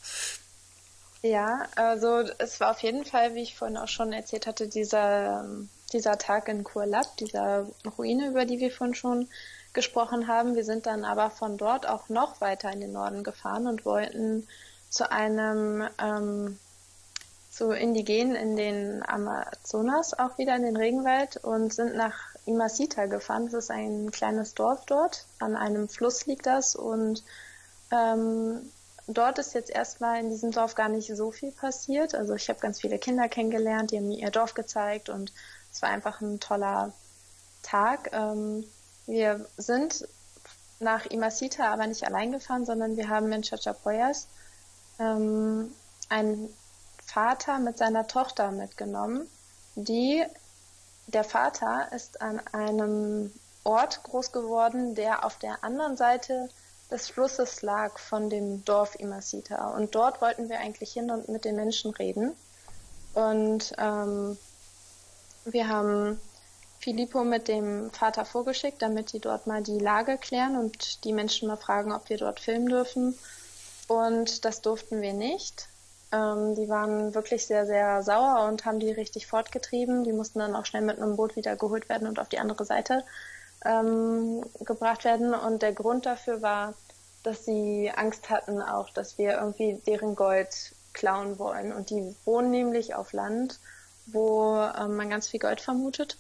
Ja, also es war auf jeden Fall, wie ich vorhin auch schon erzählt hatte, dieser ähm, dieser Tag in Kurlab, dieser Ruine, über die wir vorhin schon gesprochen haben. Wir sind dann aber von dort auch noch weiter in den Norden gefahren und wollten zu einem ähm, zu Indigenen in den Amazonas auch wieder in den Regenwald und sind nach Imacita gefahren. Das ist ein kleines Dorf dort. An einem Fluss liegt das und ähm, dort ist jetzt erstmal in diesem Dorf gar nicht so viel passiert. Also ich habe ganz viele Kinder kennengelernt, die haben mir ihr Dorf gezeigt und es war einfach ein toller Tag. Ähm, wir sind nach Imacita aber nicht allein gefahren, sondern wir haben in Chachapoyas ähm, einen Vater mit seiner Tochter mitgenommen, die der Vater ist an einem Ort groß geworden, der auf der anderen Seite des Flusses lag von dem Dorf Imacita. Und dort wollten wir eigentlich hin und mit den Menschen reden. Und ähm, wir haben Filippo mit dem Vater vorgeschickt, damit die dort mal die Lage klären und die Menschen mal fragen, ob wir dort filmen dürfen. Und das durften wir nicht. Ähm, die waren wirklich sehr, sehr sauer und haben die richtig fortgetrieben. Die mussten dann auch schnell mit einem Boot wieder geholt werden und auf die andere Seite ähm, gebracht werden. Und der Grund dafür war, dass sie Angst hatten auch, dass wir irgendwie deren Gold klauen wollen. Und die wohnen nämlich auf Land wo ähm, man ganz viel Gold vermutet.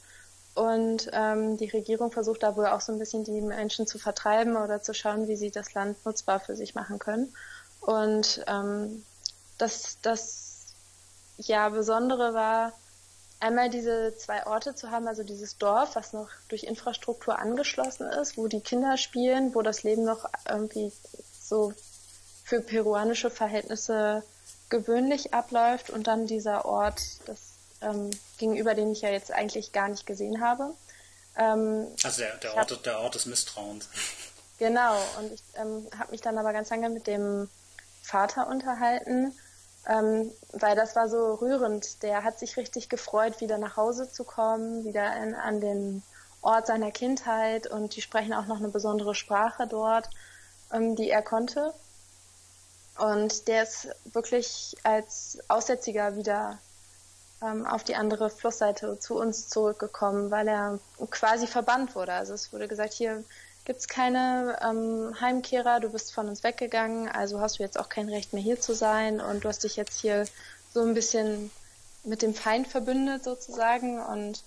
Und ähm, die Regierung versucht da wohl auch so ein bisschen die Menschen zu vertreiben oder zu schauen, wie sie das Land nutzbar für sich machen können. Und ähm, das, das ja Besondere war, einmal diese zwei Orte zu haben, also dieses Dorf, was noch durch Infrastruktur angeschlossen ist, wo die Kinder spielen, wo das Leben noch irgendwie so für peruanische Verhältnisse gewöhnlich abläuft und dann dieser Ort, das ähm, gegenüber, den ich ja jetzt eigentlich gar nicht gesehen habe. Ähm, also der, der, Ort, hab, der Ort des Misstrauens. Genau, und ich ähm, habe mich dann aber ganz lange mit dem Vater unterhalten, ähm, weil das war so rührend. Der hat sich richtig gefreut, wieder nach Hause zu kommen, wieder in, an den Ort seiner Kindheit und die sprechen auch noch eine besondere Sprache dort, ähm, die er konnte. Und der ist wirklich als Aussätziger wieder ähm, auf die andere Flussseite zu uns zurückgekommen, weil er quasi verbannt wurde. Also es wurde gesagt, hier gibt es keine ähm, Heimkehrer, du bist von uns weggegangen, also hast du jetzt auch kein Recht mehr hier zu sein und du hast dich jetzt hier so ein bisschen mit dem Feind verbündet sozusagen und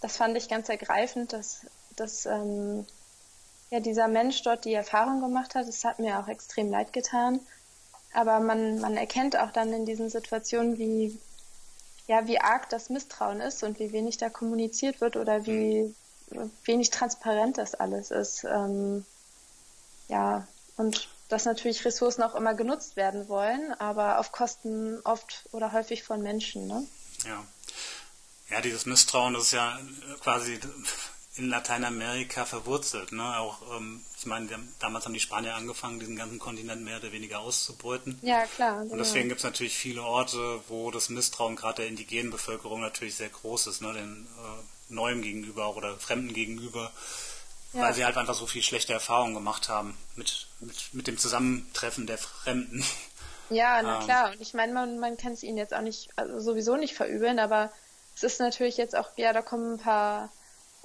das fand ich ganz ergreifend, dass, dass ähm, ja, dieser Mensch dort die Erfahrung gemacht hat. Es hat mir auch extrem leid getan. Aber man, man erkennt auch dann in diesen Situationen, wie, ja, wie arg das Misstrauen ist und wie wenig da kommuniziert wird oder wie wenig transparent das alles ist. Ähm, ja, und dass natürlich Ressourcen auch immer genutzt werden wollen, aber auf Kosten oft oder häufig von Menschen. Ne? Ja. Ja, dieses Misstrauen, das ist ja quasi in Lateinamerika verwurzelt. Ne? Auch, ähm, ich meine, damals haben die Spanier angefangen, diesen ganzen Kontinent mehr oder weniger auszubeuten. Ja, klar. Genau. Und deswegen gibt es natürlich viele Orte, wo das Misstrauen gerade der indigenen Bevölkerung natürlich sehr groß ist, ne? den äh, Neuem gegenüber oder Fremden gegenüber, ja. weil sie halt einfach so viel schlechte Erfahrungen gemacht haben mit, mit, mit dem Zusammentreffen der Fremden. Ja, na ähm, klar. Und ich meine, man, man kann es ihnen jetzt auch nicht, also sowieso nicht verübeln, aber es ist natürlich jetzt auch, ja, da kommen ein paar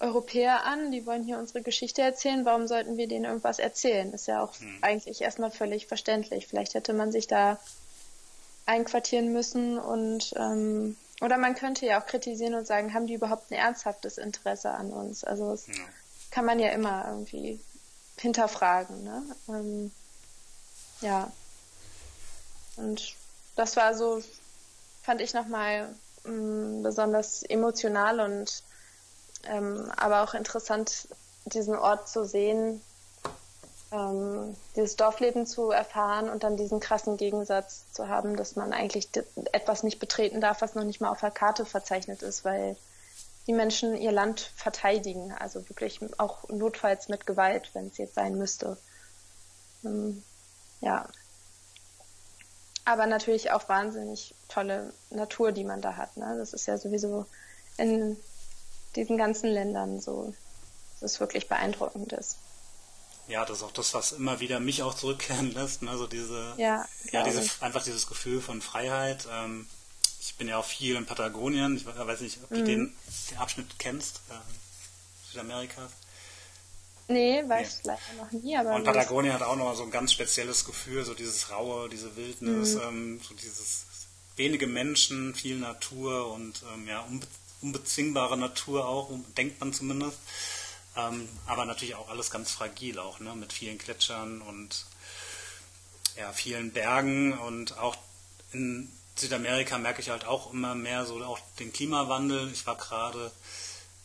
Europäer an, die wollen hier unsere Geschichte erzählen, warum sollten wir denen irgendwas erzählen? Ist ja auch hm. eigentlich erstmal völlig verständlich. Vielleicht hätte man sich da einquartieren müssen und ähm, oder man könnte ja auch kritisieren und sagen, haben die überhaupt ein ernsthaftes Interesse an uns? Also das ja. kann man ja immer irgendwie hinterfragen. Ne? Ähm, ja. Und das war so, fand ich nochmal mm, besonders emotional und ähm, aber auch interessant, diesen Ort zu sehen, ähm, dieses Dorfleben zu erfahren und dann diesen krassen Gegensatz zu haben, dass man eigentlich etwas nicht betreten darf, was noch nicht mal auf der Karte verzeichnet ist, weil die Menschen ihr Land verteidigen, also wirklich auch notfalls mit Gewalt, wenn es jetzt sein müsste. Ähm, ja. Aber natürlich auch wahnsinnig tolle Natur, die man da hat. Ne? Das ist ja sowieso in diesen ganzen Ländern so, dass es wirklich beeindruckend ist. Ja, das ist auch das, was immer wieder mich auch zurückkehren lässt. Ne? So diese, ja, ja diese, einfach dieses Gefühl von Freiheit. Ähm, ich bin ja auch viel in Patagonien. Ich weiß nicht, ob du mhm. den, den Abschnitt kennst, äh, Südamerikas. Nee, weiß nee. leider noch nie. Aber und Patagonien hat auch noch so ein ganz spezielles Gefühl, so dieses Raue, diese Wildnis, mhm. ähm, so dieses wenige Menschen, viel Natur und ähm, ja, unbe unbezwingbare Natur auch, denkt man zumindest. Ähm, aber natürlich auch alles ganz fragil auch, ne? mit vielen Gletschern und ja, vielen Bergen und auch in Südamerika merke ich halt auch immer mehr so auch den Klimawandel. Ich war gerade,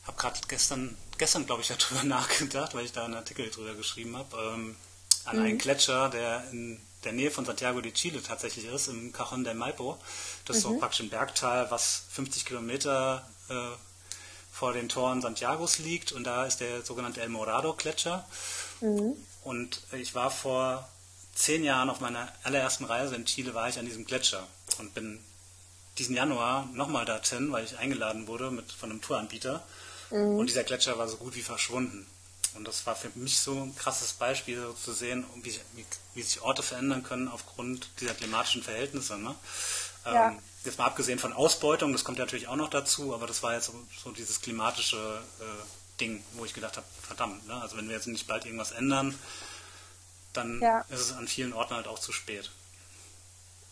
habe gerade gestern, gestern glaube ich darüber nachgedacht, weil ich da einen Artikel drüber geschrieben habe, ähm, an mhm. einen Gletscher, der in der Nähe von Santiago de Chile tatsächlich ist, im Cajon del Maipo. Das mhm. ist so praktisch ein Bergtal, was 50 Kilometer vor den Toren Santiagos liegt und da ist der sogenannte El Morado Gletscher. Mhm. Und ich war vor zehn Jahren auf meiner allerersten Reise in Chile, war ich an diesem Gletscher und bin diesen Januar nochmal dorthin, weil ich eingeladen wurde mit, von einem Touranbieter. Mhm. Und dieser Gletscher war so gut wie verschwunden. Und das war für mich so ein krasses Beispiel, so zu sehen, wie, wie, wie, sich Orte verändern können aufgrund dieser klimatischen Verhältnisse. Ne? Ja. Ähm, jetzt mal abgesehen von Ausbeutung, das kommt ja natürlich auch noch dazu, aber das war jetzt so, dieses klimatische äh, Ding, wo ich gedacht habe, verdammt, ne? also wenn wir jetzt nicht bald irgendwas ändern, dann ja. ist es an vielen Orten halt auch zu spät.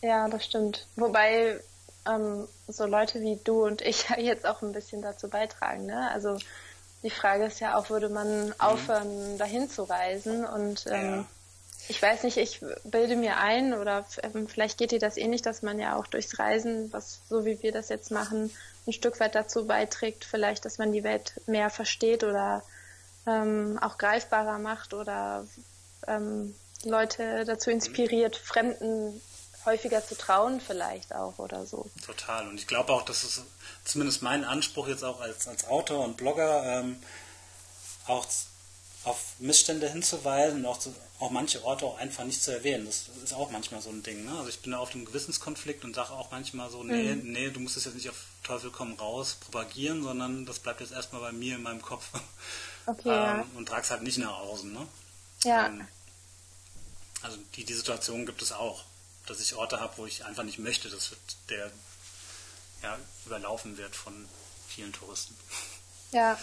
Ja, das stimmt. Wobei ähm, so Leute wie du und ich jetzt auch ein bisschen dazu beitragen. Ne? Also die Frage ist ja auch, würde man mhm. aufhören, dahin zu reisen und ähm, ja ich weiß nicht, ich bilde mir ein oder ähm, vielleicht geht dir das ähnlich, dass man ja auch durchs Reisen, was so wie wir das jetzt machen, ein Stück weit dazu beiträgt, vielleicht, dass man die Welt mehr versteht oder ähm, auch greifbarer macht oder ähm, Leute dazu inspiriert, Fremden häufiger zu trauen vielleicht auch oder so. Total. Und ich glaube auch, das ist zumindest mein Anspruch jetzt auch als, als Autor und Blogger, ähm, auch auf Missstände hinzuweisen und auch, zu, auch manche Orte auch einfach nicht zu erwähnen. Das ist auch manchmal so ein Ding. Ne? Also ich bin da auf dem Gewissenskonflikt und sage auch manchmal so, nee, mhm. nee, du musst es jetzt nicht auf Teufel komm raus propagieren, sondern das bleibt jetzt erstmal bei mir in meinem Kopf. Okay, ähm, ja. Und trag's halt nicht nach außen. Ne? Ja. Ähm, also die, die Situation gibt es auch, dass ich Orte habe, wo ich einfach nicht möchte, dass der ja, überlaufen wird von vielen Touristen. Ja,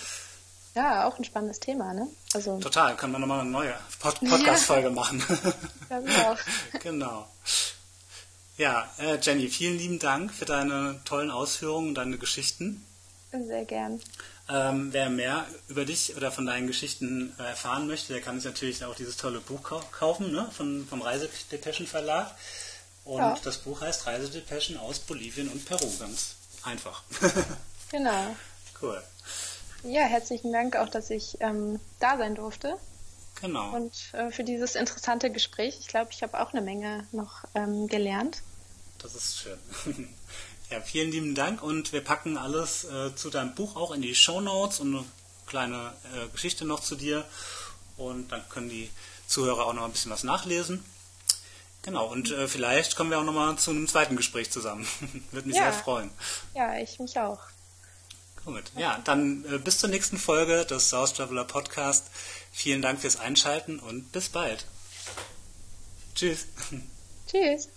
ja, auch ein spannendes Thema, ne? Also Total, können wir nochmal eine neue Pod Podcast-Folge ja. machen. Ja, auch. genau. Ja, äh, Jenny, vielen lieben Dank für deine tollen Ausführungen und deine Geschichten. Sehr gern. Ähm, wer mehr über dich oder von deinen Geschichten äh, erfahren möchte, der kann sich natürlich auch dieses tolle Buch kaufen, ne? Von, vom Reisedepeschen Verlag. Und ja. das Buch heißt Reisedepeschen aus Bolivien und Peru. Ganz einfach. genau. Cool. Ja, herzlichen Dank auch, dass ich ähm, da sein durfte. Genau. Und äh, für dieses interessante Gespräch. Ich glaube, ich habe auch eine Menge noch ähm, gelernt. Das ist schön. ja, vielen lieben Dank und wir packen alles äh, zu deinem Buch auch in die Show Notes und kleine äh, Geschichte noch zu dir und dann können die Zuhörer auch noch ein bisschen was nachlesen. Genau, und äh, vielleicht kommen wir auch noch mal zu einem zweiten Gespräch zusammen. Würde mich ja. sehr freuen. Ja, ich mich auch. Gut, ja, dann äh, bis zur nächsten Folge des South Traveler Podcast. Vielen Dank fürs Einschalten und bis bald. Tschüss. Tschüss.